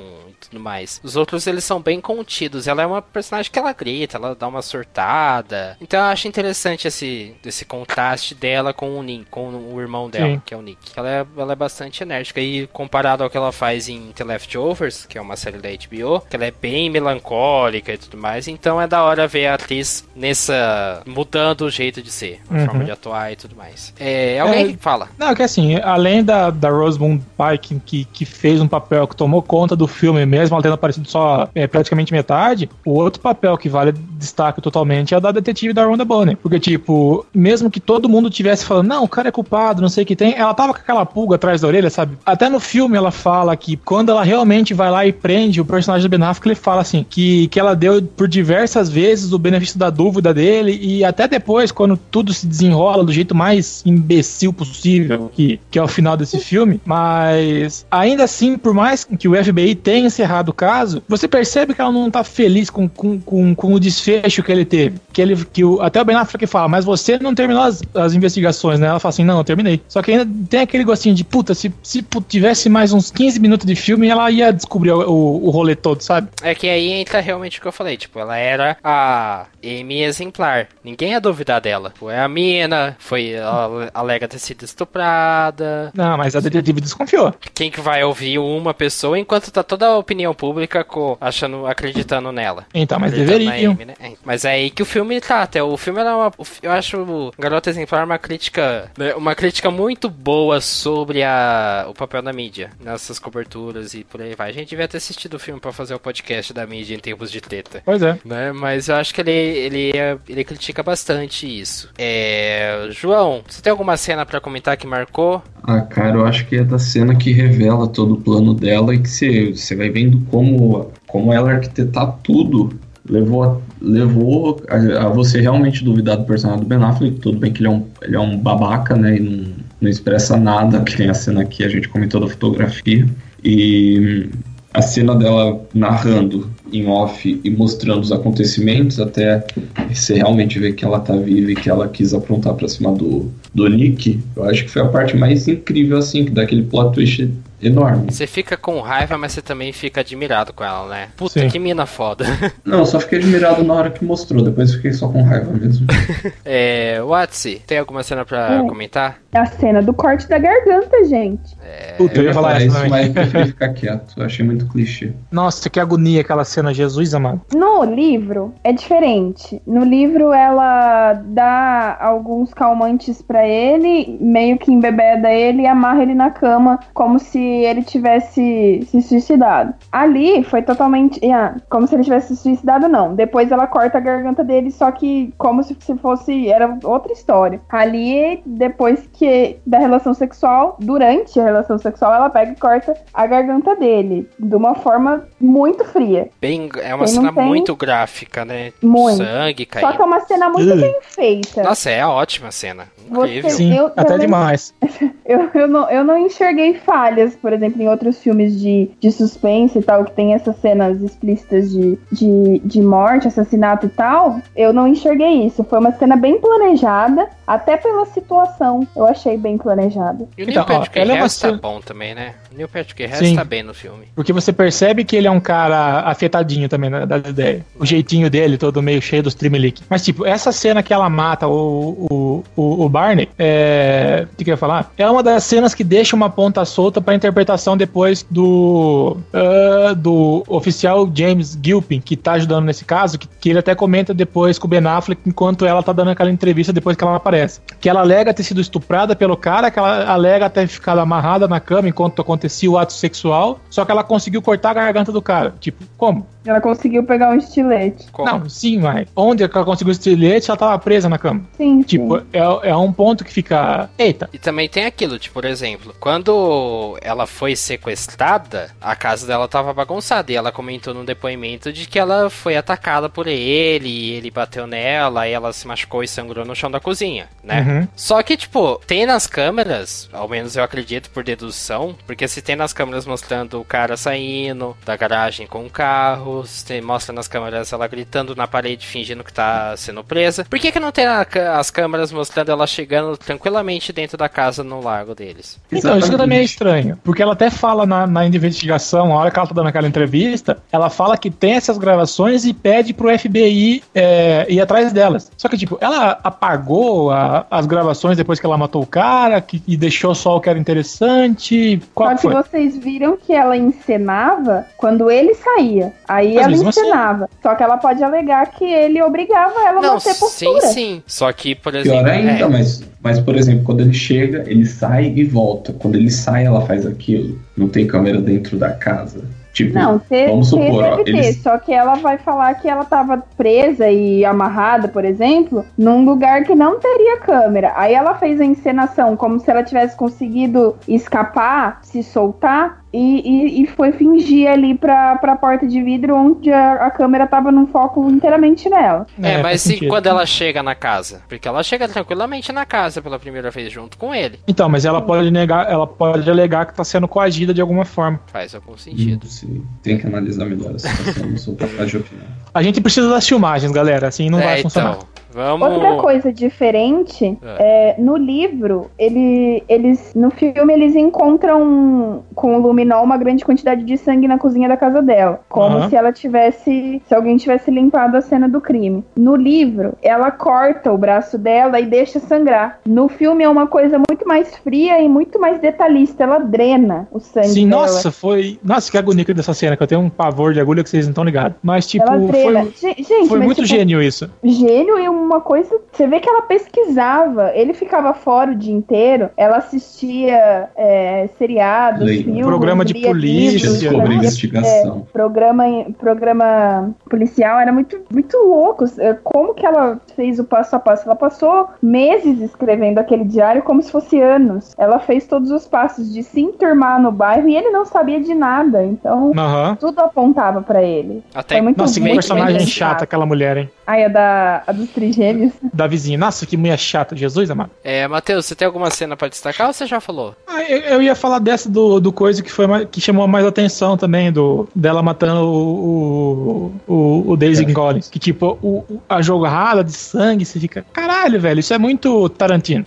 tudo mais. Os outros, eles são bem contidos. Ela é uma personagem que ela grita, ela dá uma surtada. Então eu acho interessante esse, esse contraste dela com o Nick, com o irmão dela, Sim. que é o Nick. Ela é, ela é bastante enérgica. E comparado ao que ela faz em The Leftovers, que é uma série da HBO, que ela é bem melancólica e tudo mais. Então é da hora ver a atriz nessa. mudando o jeito de ser, a Uhum. forma de atuar e tudo mais. É, alguém É, que fala. Não, que assim, além da, da Rosamund Pike, que, que fez um papel que tomou conta do filme mesmo, ela tendo aparecido só é, praticamente metade, o outro papel que vale destaque totalmente é da detetive da Ronda Bonner. Porque, tipo, mesmo que todo mundo tivesse falando, não, o cara é culpado, não sei o que tem, ela tava com aquela pulga atrás da orelha, sabe? Até no filme ela fala que quando ela realmente vai lá e prende o personagem do Ben Affleck, ele fala assim, que, que ela deu por diversas vezes o benefício da dúvida dele e até depois, quando tudo se desenrola do jeito mais imbecil possível, que, que é o final desse filme, mas ainda assim, por mais que o FBI tenha encerrado o caso, você percebe que ela não tá feliz com, com, com, com o desfecho que ele teve. Que ele, que o, até o Ben Affleck fala, mas você não terminou as, as investigações, né? Ela fala assim, não, eu terminei. Só que ainda tem aquele gostinho de, puta, se, se tivesse mais uns 15 minutos de filme, ela ia descobrir o, o, o rolê todo, sabe? É que aí entra realmente o que eu falei, tipo, ela era a Amy exemplar. Ninguém ia duvidar dela. Foi a mina, foi ela alega ter sido estuprada. Não, mas a detetive desconfiou. Quem que vai ouvir uma pessoa enquanto tá toda a opinião pública co- achando, acreditando nela? Então, mas deveriam. Amy, né? É, Mas é aí que o filme tá, até o filme é uma, eu acho o Garota Exemplar uma crítica, né, uma crítica muito boa sobre a, o papel da mídia nessas coberturas e por aí vai. A gente devia ter assistido o filme pra fazer o podcast da mídia em tempos de treta. Pois é. Né? Mas eu acho que ele, ele, é- ele critica bastante isso. É, João, você tem alguma cena pra comentar que marcou? Ah, cara, eu acho que é da cena que revela todo o plano dela e que você você vai vendo como, como ela arquitetar tudo levou, a- levou a, a você realmente duvidar do personagem do Ben Affleck. Tudo bem que ele é um, ele é um babaca, né? E não, não expressa nada, que nem a cena que a gente comentou da fotografia. E a cena dela narrando em off e mostrando os acontecimentos até você realmente ver que ela tá viva e que ela quis aprontar pra cima do, do Nick, eu acho que foi a parte mais incrível, assim, que daquele plot twist enorme. Você fica com raiva, mas você também fica admirado com ela, né? Puta, Sim. que mina foda. Não, eu só fiquei admirado na hora que mostrou, depois fiquei só com raiva mesmo. é, Watsi, tem alguma cena pra É. comentar? A cena do corte da garganta, gente. Puta, eu ia falar essa isso, também. mas eu preferi ficar quieto, eu achei muito clichê. Nossa, que agonia aquela cena, Jesus amado. No livro é diferente. No livro ela dá alguns calmantes pra ele, meio que embebeda ele e amarra ele na cama como se ele tivesse se suicidado. Ali foi totalmente, ah, como se ele tivesse se suicidado não. Depois ela corta a garganta dele, só que como se se fosse era outra história. Ali depois que da relação sexual, durante a relação sexual, ela pega e corta a garganta dele de uma forma muito fria. Bem, é uma Quem cena tem- muito gráfica, né? Muito. Sangue Só caindo. que é uma cena muito Ugh. bem feita. Nossa, é a ótima cena. Você- Incrível. Sim, eu até também- demais. Eu, eu, não, eu não enxerguei falhas, por exemplo, em outros filmes de, de suspense e tal, que tem essas cenas explícitas de, de, de morte, assassinato e tal. Eu não enxerguei isso. Foi uma cena bem planejada, até pela situação. Eu achei bem planejada. E o Então, Neil Patrick ó, ela é uma Harris tá bom também, né? O Neil Patrick Harris Sim. tá bem no filme. Porque você percebe que ele é um cara afetadinho também né, das ideias. O jeitinho dele, todo meio cheio dos trimelique. Mas, tipo, essa cena que ela mata o, o, o, o Barney, é. O que que eu ia falar? É uma das cenas que deixa uma ponta solta pra interpretação depois do. ah, do oficial James Gilpin, que tá ajudando nesse caso, que, que ele até comenta depois com o Ben Affleck enquanto ela tá dando aquela entrevista depois que ela aparece. Que ela alega ter sido estuprada pelo cara, que ela alega ter ficado amarrada na cama enquanto acontecia o ato sexual, só que ela conseguiu cortar a garganta do cara. Tipo, como? Ela conseguiu pegar um estilete. Como? Não, sim, mas onde ela conseguiu esse estilete, ela tava presa na cama. Sim, Tipo, sim. é, é um ponto que fica. Eita, E também tem aquilo, tipo, por exemplo, quando ela foi sequestrada, a casa dela tava bagunçada e ela comentou num depoimento de que ela foi atacada por ele, e ele bateu nela, e ela se machucou e sangrou no chão da cozinha, né? Uhum. Só que, tipo, tem nas câmeras, ao menos eu acredito por dedução, porque se tem nas câmeras mostrando o cara saindo da garagem com o carro, tem, mostra nas câmeras ela gritando na parede fingindo que tá sendo presa, por que que não tem a as câmeras mostrando ela chegando tranquilamente dentro da casa no lago deles? Então, isso também é estranho. Porque ela até fala na, na investigação, a hora que ela tá dando aquela entrevista, ela fala que tem essas gravações e pede pro FBI é, ir atrás delas. Só que, tipo, ela apagou a- as gravações depois que ela matou o cara que, e deixou só o que era interessante. Qual Só que vocês viram que ela encenava quando ele saía. Aí Mas ela assim- encenava. Só que ela pode alegar que ele obrigava ela a Não, manter sim, postura. sim. Só que, por exemplo, Pior ainda, é, mas, mas, por exemplo, quando ele chega, ele sai e volta. Quando ele sai, ela faz aquilo. Não tem câmera dentro da casa. Tipo, Não, ter, vamos ter supor, ó, deve ter, eles- só que ela vai falar que ela tava presa e amarrada, por exemplo, num lugar que não teria câmera. Aí ela fez a encenação como se ela tivesse conseguido escapar, se soltar. E, e, e foi fingir ali pra, pra porta de vidro onde a, a câmera tava num foco inteiramente nela. É, faz mas e sentido. quando ela chega na casa? Porque ela chega tranquilamente na casa pela primeira vez junto com ele. Então, mas ela pode negar, ela pode alegar que tá sendo coagida de alguma forma. Faz algum sentido. Não sei. Tem que analisar melhor a situação, não sou capaz de opinar. A gente precisa das filmagens, galera, assim não vai é, funcionar. então. Vamos. Outra coisa diferente, é, no livro, ele, eles no filme eles encontram com o luminol uma grande quantidade de sangue na cozinha da casa dela, como Aham. se ela tivesse, se alguém tivesse limpado a cena do crime. No livro, ela corta o braço dela e deixa sangrar. No filme é uma coisa muito mais fria e muito mais detalhista, ela drena o sangue Sim, dela. nossa, foi. Nossa, que agonia dessa cena, que eu tenho um pavor de agulha que vocês não estão ligados. Mas, tipo, ela drena. foi, Gen- Gente, foi mas, muito tipo, gênio isso. gênio e uma coisa. Você vê que ela pesquisava. Ele ficava fora o dia inteiro. Ela assistia é, seriados, Lei. filmes, Programa de polícia. Descobrir investigação. é, programa, programa policial era muito, muito louco. É, Como que ela fez o passo a passo? Ela passou meses escrevendo aquele diário como se fosse anos. Ela fez todos os passos de se enturmar no bairro e ele não sabia de nada. Então. Aham. Tudo apontava pra ele. Até Foi muito, Nossa, que personagem chata aquela mulher, hein? Ai, a da, a dos trigêmeos. Da vizinha. Nossa, que mulher chata. Jesus, amado. É, Matheus, você tem alguma cena pra destacar ou você já falou? Ah, eu, eu ia falar dessa do, do coisa que foi mais- que chamou mais atenção também, do dela matando o, o, o, o Daisy Collins. Que tipo, o, a jogada de sangue, você fica. Caralho, velho, isso é muito Tarantino.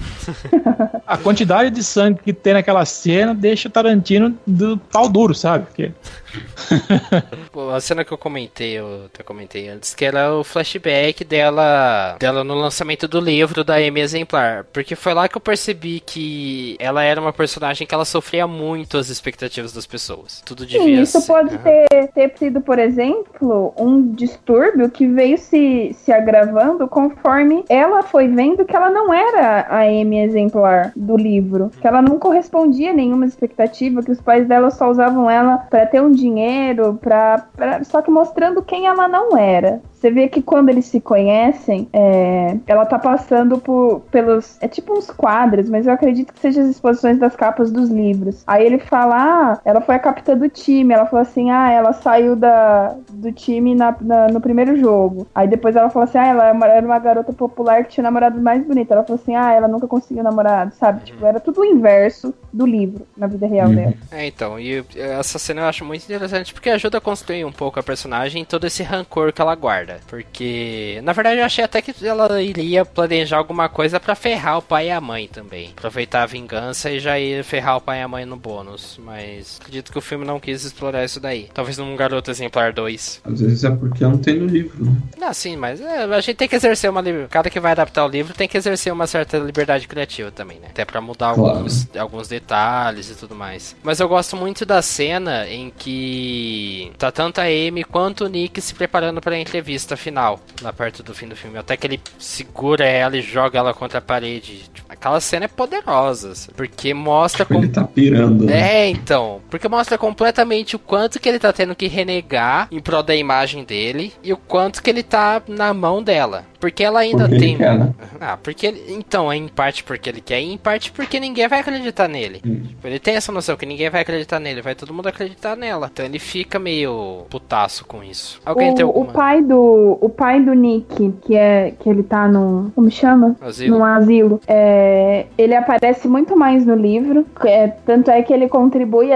a quantidade de sangue que tem naquela cena deixa o Tarantino do pau duro, sabe? Porque A cena que eu comentei, eu até comentei antes, que era o flashback dela, dela no lançamento do livro da Amy Exemplar. Porque foi lá que eu percebi que ela era uma personagem que ela sofria muito as expectativas das pessoas. Tudo devia Sim, isso ser- pode Aham. ter, ter sido, por exemplo, um distúrbio que veio se, se agravando conforme ela foi vendo que ela não era a Amy exemplar do livro. Que ela não correspondia a nenhuma expectativa, que os pais dela só usavam ela para ter um dinheiro, pra, pra- só que mostrando quem ela não era. Você vê que quando eles se conhecem, é, ela tá passando por, pelos. É tipo uns quadros, mas eu acredito que sejam as exposições das capas dos livros. Aí ele fala: Ah, ela foi a capitã do time. Ela falou assim: Ah, ela saiu da, do time na, na- no primeiro jogo. Aí depois ela falou assim: Ah, ela era uma garota popular que tinha namorado mais bonito. Ela falou assim: Ah, ela nunca conseguiu namorado, sabe? Tipo, era tudo o inverso do livro na vida real Uhum. dela. É, então, e essa cena eu acho muito interessante porque ajuda a construir um pouco a personagem e todo esse rancor que ela guarda. Porque, na verdade, eu achei até que ela iria planejar alguma coisa pra ferrar o pai e a mãe também. Aproveitar a vingança e já ir ferrar o pai e a mãe no bônus. Mas acredito que o filme não quis explorar isso daí. Talvez num Garoto Exemplar 2. Às vezes é porque não tem no livro, né? Ah, sim, mas é, a gente tem que exercer uma. Cada que vai adaptar o livro tem que exercer uma certa liberdade criativa também, né? Até pra mudar Claro. alguns, alguns detalhes e tudo mais. Mas eu gosto muito da cena em que tá tanto a Amy quanto o Nick se preparando pra entrevista final, lá perto do fim do filme. Até que ele segura ela e joga ela contra a parede. Tipo, Aquela cena é poderosa, sabe? porque mostra Tipo, ele tá pirando, né? é, então. Porque mostra completamente o quanto que ele tá tendo que renegar em prol da imagem dele e o quanto que ele tá na mão dela. Porque ela ainda Porque ele tem. quer, né? Ah, porque ele. Então, é em parte porque ele quer e em parte porque ninguém vai acreditar nele. Hum. Tipo, ele tem essa noção que ninguém vai acreditar nele, vai todo mundo acreditar nela. Então ele fica meio putaço com isso. Alguém tem O, o alguma? pai do o pai do Nick, que é que ele tá num, como chama? Asilo? Num asilo. É, ele aparece muito mais no livro. é, tanto é que ele contribui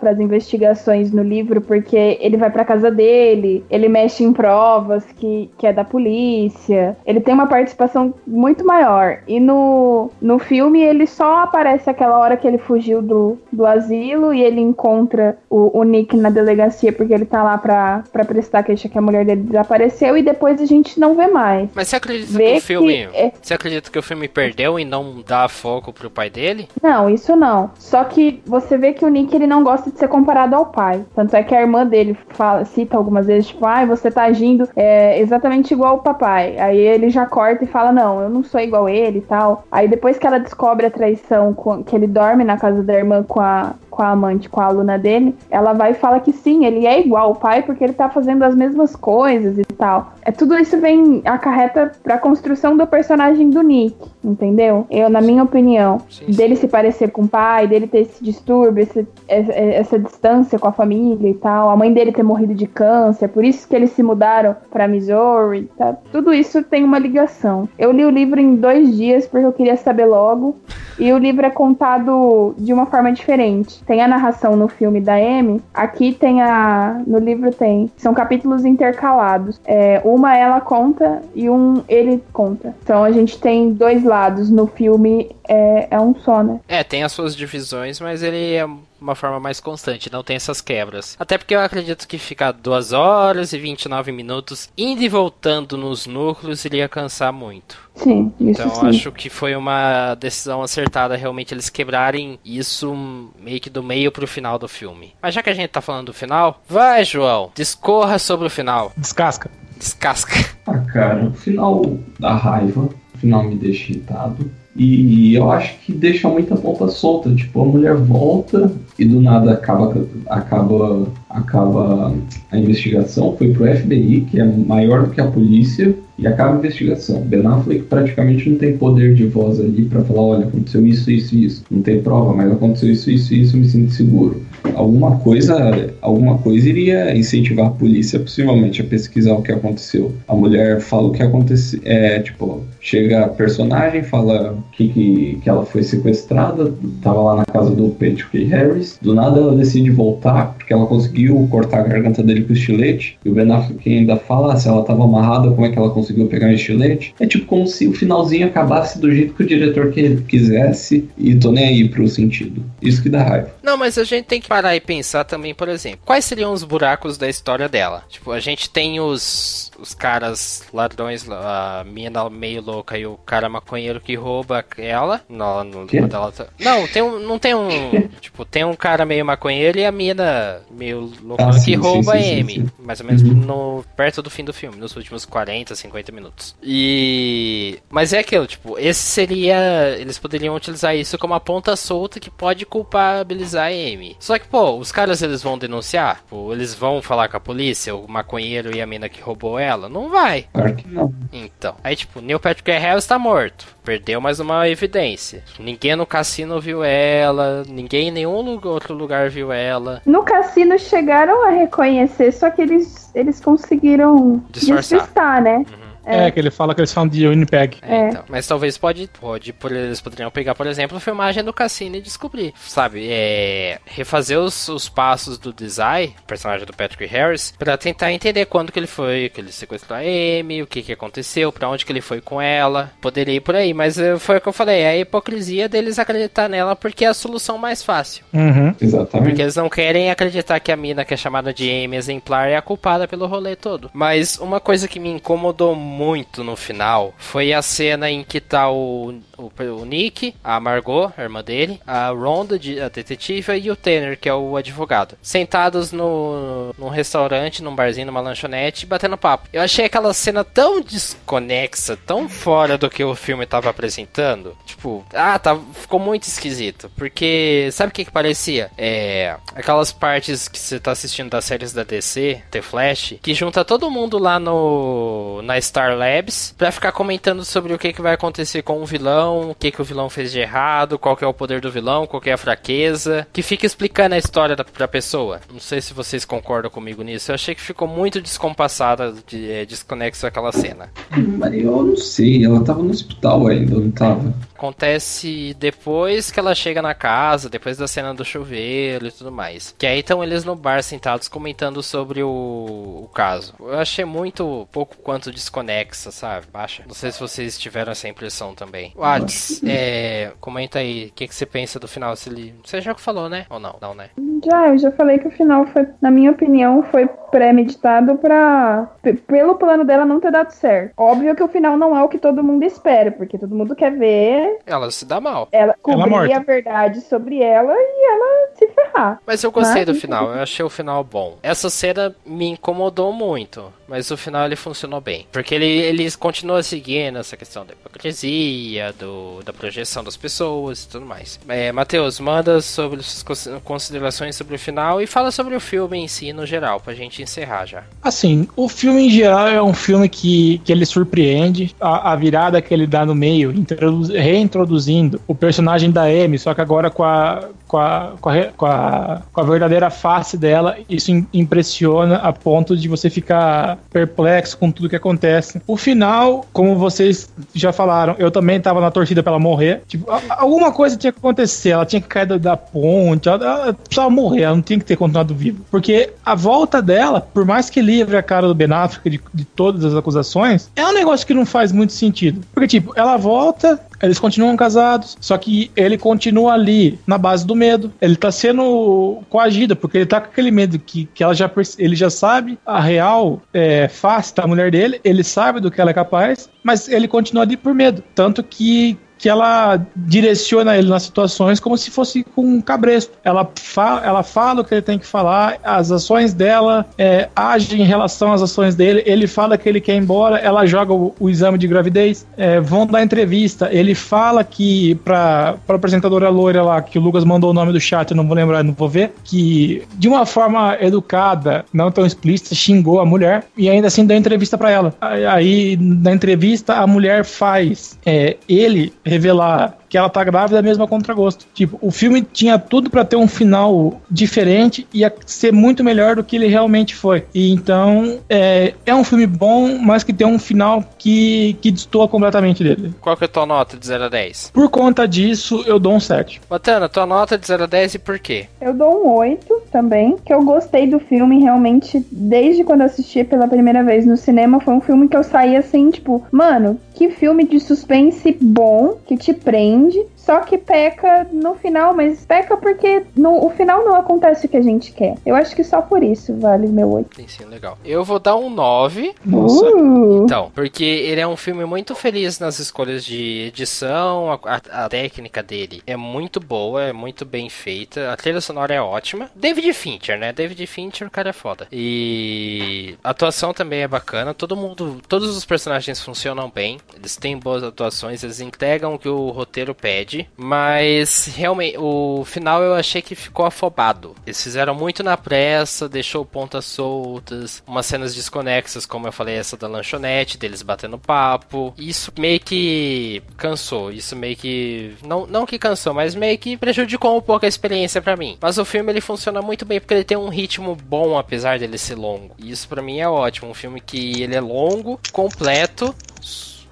para as investigações no livro, porque ele vai pra casa dele, ele mexe em provas que, que é da polícia. Ele tem uma participação muito maior. E no, no filme ele só aparece aquela hora que ele fugiu do, do asilo e ele encontra o, o Nick na delegacia porque ele tá lá pra, pra prestar queixa que a mulher dele desapareceu e depois a gente não vê mais. Mas você acredita Vê que o filme. que é- Você acredita que o filme perdeu e não dá foco pro pai dele? Não, isso não. Só que você vê que o Nick ele não gosta de ser comparado ao pai. Tanto é que a irmã dele fala, cita algumas vezes, tipo, ai, você tá agindo é, exatamente igual o papai. Aí ele já corta e fala, não, eu não sou igual ele e tal. Aí depois que ela descobre a traição, que ele dorme na casa da irmã com a, com a amante, com a aluna dele, ela vai e fala que sim, ele é igual ao pai porque ele tá fazendo as mesmas coisas e tal. É tudo isso vem acarreta pra construção do personagem do Nick, entendeu? Eu, na minha opinião, Sim, sim. dele se parecer com o pai, dele ter esse distúrbio, esse- essa, essa distância com a família e tal, a mãe dele ter morrido de câncer, por isso que eles se mudaram pra Missouri, tá? Tudo isso tem uma ligação. Eu li o livro em dois dias porque eu queria saber logo. E o livro é contado de uma forma diferente. Tem a narração no filme da Amy, aqui tem a. No livro tem. São capítulos intercalados. É, uma ela conta e um ele conta. Então a gente tem dois lados. No filme é, é um só, né? É, tem as suas divisões, mas ele é uma forma mais constante, não tem essas quebras. Até porque eu acredito que ficar 2 horas e 29 minutos indo e voltando nos núcleos iria cansar muito. Sim, isso Então sim. acho que foi uma decisão acertada realmente eles quebrarem isso meio que do meio pro final do filme. Mas já que a gente tá falando do final, vai, João, discorra sobre o final. Descasca. Descasca. Ah, cara, o final dá raiva, o final me deixa irritado. E eu acho que deixa muita ponta solta. Tipo, a mulher volta e do nada acaba, acaba, acaba a investigação. Foi pro FBI, que é maior do que a polícia, e acaba a investigação. Ben Affleck praticamente não tem poder de voz ali pra falar: olha, aconteceu isso, isso isso. Não tem prova, mas aconteceu isso, isso isso, me sinto seguro. Alguma coisa, alguma coisa iria incentivar a polícia, possivelmente, a pesquisar o que aconteceu. A mulher fala o que aconteceu. É, tipo, chega a personagem, fala que, que, que ela foi sequestrada, tava lá na casa do Patrick Harris. Do nada ela decide voltar, porque ela conseguiu cortar a garganta dele com o estilete. E o Ben Affleck ainda fala ah, se ela tava amarrada, como é que ela conseguiu pegar o estilete. É tipo como se o finalzinho acabasse do jeito que o diretor que, quisesse e tô nem aí pro sentido. Isso que dá raiva. Não, mas a gente tem que parar e pensar também, por exemplo, quais seriam os buracos da história dela? Tipo, a gente tem os, os caras ladrões, a mina meio louca e o cara maconheiro que rouba ela. Quando ela tá- Não, tem um, não tem um. tipo, tem um cara meio maconheiro e a mina meio Ah, que sim, sim, rouba sim, a Amy. sim. Mais ou menos Uhum. no, perto do fim do filme, nos últimos 40, 50 minutos. E. Mas é aquilo, tipo, esse seria. Eles poderiam utilizar isso como uma ponta solta que pode culpabilizar a Amy. Só que, pô, os caras eles vão denunciar? Pô, eles vão falar com a polícia, o maconheiro e a mina que roubou ela? Não vai. Claro que não. Então. Aí, tipo, Neil Patrick Harris tá morto. Perdeu mais uma evidência. Ninguém no cassino viu ela, ninguém em nenhum lugar- outro lugar viu ela. No cassino chegaram a reconhecer, só que eles, eles conseguiram Disfarçar. despistar, né? É. que ele fala que eles são de Winnipeg. É. Então, mas talvez pode, pode, por- eles poderiam pegar, por exemplo, a filmagem do cassino e descobrir, sabe? É, refazer os, os passos do design, personagem do Patrick Harris, pra tentar entender quando que ele foi, que ele sequestrou a Amy, o que que aconteceu, pra onde que ele foi com ela. Poderia ir por aí, mas eh, foi o que eu falei, é a hipocrisia deles acreditar nela porque é a solução mais fácil. Uhum. Exatamente. Porque eles não querem acreditar que a mina que é chamada de Amy exemplar é a culpada pelo rolê todo. Mas uma coisa que me incomodou muito no final foi a cena em que tá o, o, o Nick, a Margot, a irmã dele, a Rhonda, de- a detetive, e o Tanner, que é o advogado. Sentados no, num restaurante, num barzinho, numa lanchonete, batendo papo. Eu achei aquela cena tão desconexa, tão fora do que o filme tava apresentando. Tipo, ah, tá, ficou muito esquisito. Porque, sabe o que que parecia? É, aquelas partes que você tá assistindo das séries da DC, The Flash, que junta todo mundo lá no na Star Labs pra ficar comentando sobre o que que vai acontecer com o vilão, o que que o vilão fez de errado, qual que é o poder do vilão, qual que é a fraqueza, que fica explicando a história da, pra pessoa. Não sei se vocês concordam comigo nisso. Eu achei que ficou muito descompassada, de, é, desconexo aquela cena. Mas eu não sei, ela tava no hospital ainda, não tava? Acontece depois que ela chega na casa, depois da cena do chuveiro e tudo mais. Que aí estão eles no bar sentados comentando sobre o, o caso. Eu achei muito pouco quanto desconexa, sabe? Baixa. Não sei se vocês tiveram essa impressão também. Wats, é, comenta aí, o que, que você pensa do final? Se ele, você já falou, né? Ou não? Não, né? Já, eu já falei que o final foi, na minha opinião, foi premeditado pra. pelo plano dela não ter dado certo. Óbvio que o final não é o que todo mundo espera, porque todo mundo quer ver Ela se dá mal. ela Ela cobrir morta. a verdade sobre ela e ela se ferrar. Mas eu gostei Mas- do final, eu achei o final bom. Essa cena me incomodou muito, mas o final ele funcionou bem. Porque ele, eles continuam seguindo essa questão da hipocrisia, do, da projeção das pessoas e tudo mais. É, Matheus, manda sobre suas cons- considerações sobre o final e fala sobre o filme em si no geral, pra gente encerrar já. Assim, o filme em geral é um filme que, que ele surpreende. A, a virada que ele dá no meio, introduz- reintroduzindo o personagem da Amy, só que agora com a, com a, com a, com a, com a verdadeira face dela, isso im- impressiona a ponto de você ficar perplexo com tudo que acontece. O final, como vocês já falaram, eu também tava na torcida pra ela morrer. Tipo, alguma coisa tinha que acontecer, ela tinha que cair da, da ponte, ela, ela precisava morrer, ela não tinha que ter continuado viva. Porque a volta dela, por mais que livre a cara do Ben Affleck de, de todas as acusações, é um negócio que não faz muito sentido. Porque, tipo, ela volta, eles continuam casados, só que ele continua ali na base do medo. Ele tá sendo coagido, porque ele tá com aquele medo que, que ela já, ele já sabe a real é, face da mulher dele, ele sabe do que ela é capaz, mas ele continua ali por medo. Tanto que que ela direciona ele nas situações como se fosse com um cabresto. Ela, fa ela fala o que ele tem que falar, as ações dela é, agem em relação às ações dele. Ele fala que ele quer ir embora, ela joga o, o exame de gravidez. É, vão dar entrevista. Ele fala que para a apresentadora loira lá, que o Lucas mandou o nome do chat, eu não vou lembrar, não vou ver, que de uma forma educada, não tão explícita, xingou a mulher e ainda assim deu entrevista para ela. Aí, na entrevista, a mulher faz é, ele revelar que ela tá grávida mesmo a contragosto. Tipo, o filme tinha tudo para ter um final diferente e ia ser muito melhor do que ele realmente foi. E então é, é um filme bom, mas que tem um final que, que destoa completamente dele. Qual que é a tua nota de 0 a 10? Por conta disso, eu dou um 7. Botana, tua nota de 0 a 10 e por quê? Eu dou um 8 também, que eu gostei do filme realmente desde quando eu assisti pela primeira vez no cinema. Foi um filme que eu saí assim, tipo, mano, que filme de suspense bom, que te prende. Só que peca no final, mas peca porque no o final não acontece o que a gente quer. Eu acho que só por isso vale meu 8. Tem sim, legal. Eu vou dar um 9. Nossa. Uh, Então, porque ele é um filme muito feliz nas escolhas de edição, a, a- a técnica dele é muito boa, é muito bem feita, a trilha sonora é ótima. David Fincher, né? David Fincher, o cara é foda. E a atuação também é bacana, todo mundo, todos os personagens funcionam bem, eles têm boas atuações, eles entregam o que o roteiro pede, mas realmente o final eu achei que ficou afobado. Eles fizeram muito na pressa, deixou pontas soltas, umas cenas desconexas, como eu falei, essa da lanchonete, deles batendo papo. Isso meio que cansou, isso meio que não não que cansou, mas meio que prejudicou um pouco a experiência pra mim. Mas o filme ele funciona muito bem porque ele tem um ritmo bom apesar dele ser longo. E isso pra mim é ótimo, um filme que ele é longo, completo,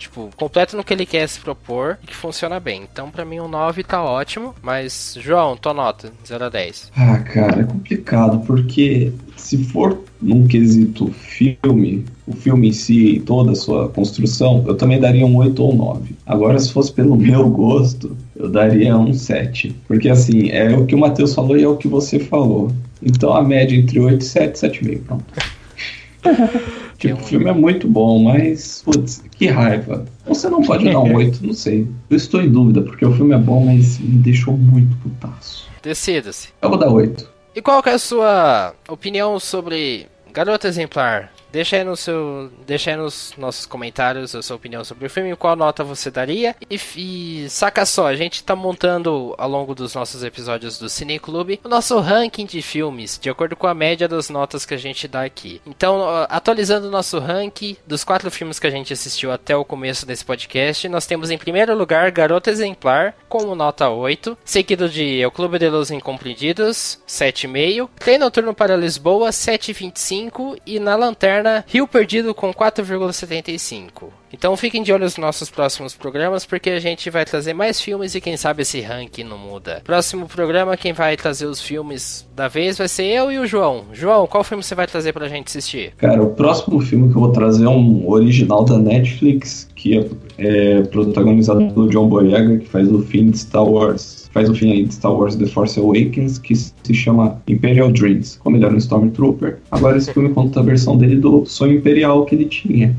Tipo, completo no que ele quer se propor e que funciona bem. Então, pra mim, um 9 tá ótimo. Mas, João, tua nota, 0 a 10. Ah, cara, é complicado, porque se for num quesito filme, o filme em si, toda a sua construção, eu também daria um 8 ou 9. Agora, se fosse pelo meu gosto, eu daria um 7. Porque, assim, é o que o Matheus falou e é o que você falou. Então, a média entre 8 e 7, 7,5, pronto. Tipo, o filme é muito bom, mas, putz, que raiva. Você não pode dar um 8, não sei. Eu estou em dúvida, porque o filme é bom, mas me deixou muito putaço. Decida-se. Eu vou dar 8. E qual que é a sua opinião sobre Garota Exemplar? Deixa aí, no seu, deixa aí nos nossos comentários a sua opinião sobre o filme, qual nota você daria. E, e saca só, a gente tá montando ao longo dos nossos episódios do Cine Clube o nosso ranking de filmes, de acordo com a média das notas que a gente dá aqui. Então, atualizando o nosso ranking dos quatro filmes que a gente assistiu até o começo desse podcast, nós temos em primeiro lugar Garota Exemplar, com nota 8, seguido de O Clube de Los Incompreendidos, 7,5, Trem Noturno para Lisboa, 7,25 e na Lanterna, Rio Perdido com 4,75. Então fiquem de olho nos nossos próximos programas, porque a gente vai trazer mais filmes e quem sabe esse ranking não muda. Próximo programa, quem vai trazer os filmes da vez vai ser eu e o João. João, qual filme você vai trazer pra gente assistir? Cara, o próximo filme que eu vou trazer é um original da Netflix, que é, é protagonizado pelo John Boyega, que faz o fim de Star Wars. Faz o fim aí de Star Wars The Force Awakens, que se chama Imperial Dreams. Como ele era um Stormtrooper, agora esse filme conta a versão dele do sonho imperial que ele tinha.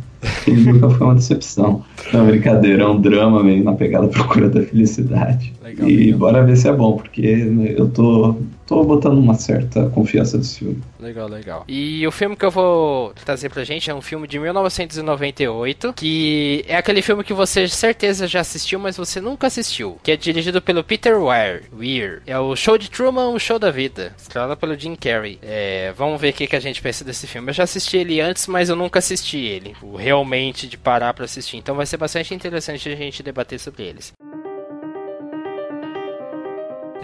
Ele nunca foi uma decepção. Não, brincadeira, é um drama meio na pegada procura da felicidade. Legal, e legal. bora ver se é bom, porque eu tô, tô botando uma certa confiança nesse filme. Legal, legal. E o filme que eu vou trazer pra gente é um filme de 1998, que é aquele filme que você certeza já assistiu, mas você nunca assistiu, que é dirigido pelo Peter Weir. Weir. É o Show de Truman, o Show da Vida, estrelado pelo Jim Carrey. É, vamos ver o que, que a gente pensa desse filme. Eu já assisti ele antes, mas eu nunca assisti ele, realmente de parar pra assistir. Então vai ser bastante interessante a gente debater sobre eles.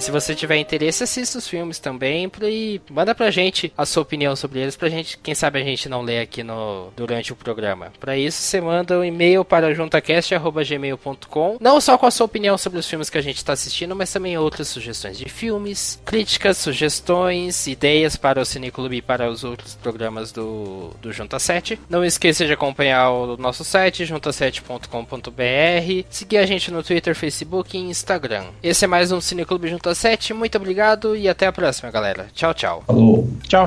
Se você tiver interesse, assista os filmes também e manda pra gente a sua opinião sobre eles, pra gente, quem sabe a gente não lê aqui no, durante o programa. Para isso, você manda um e-mail para juntacast.gmail.com, não só com a sua opinião sobre os filmes que a gente está assistindo, mas também outras sugestões de filmes, críticas, sugestões, ideias para o Cineclube e para os outros programas do, do Junta 7. Não esqueça de acompanhar o nosso site, junta7.com.br, seguir a gente no Twitter, Facebook e Instagram. Esse é mais um Cineclube Junta Cossetti, muito obrigado e até a próxima, galera. Tchau, tchau. Falou. Tchau.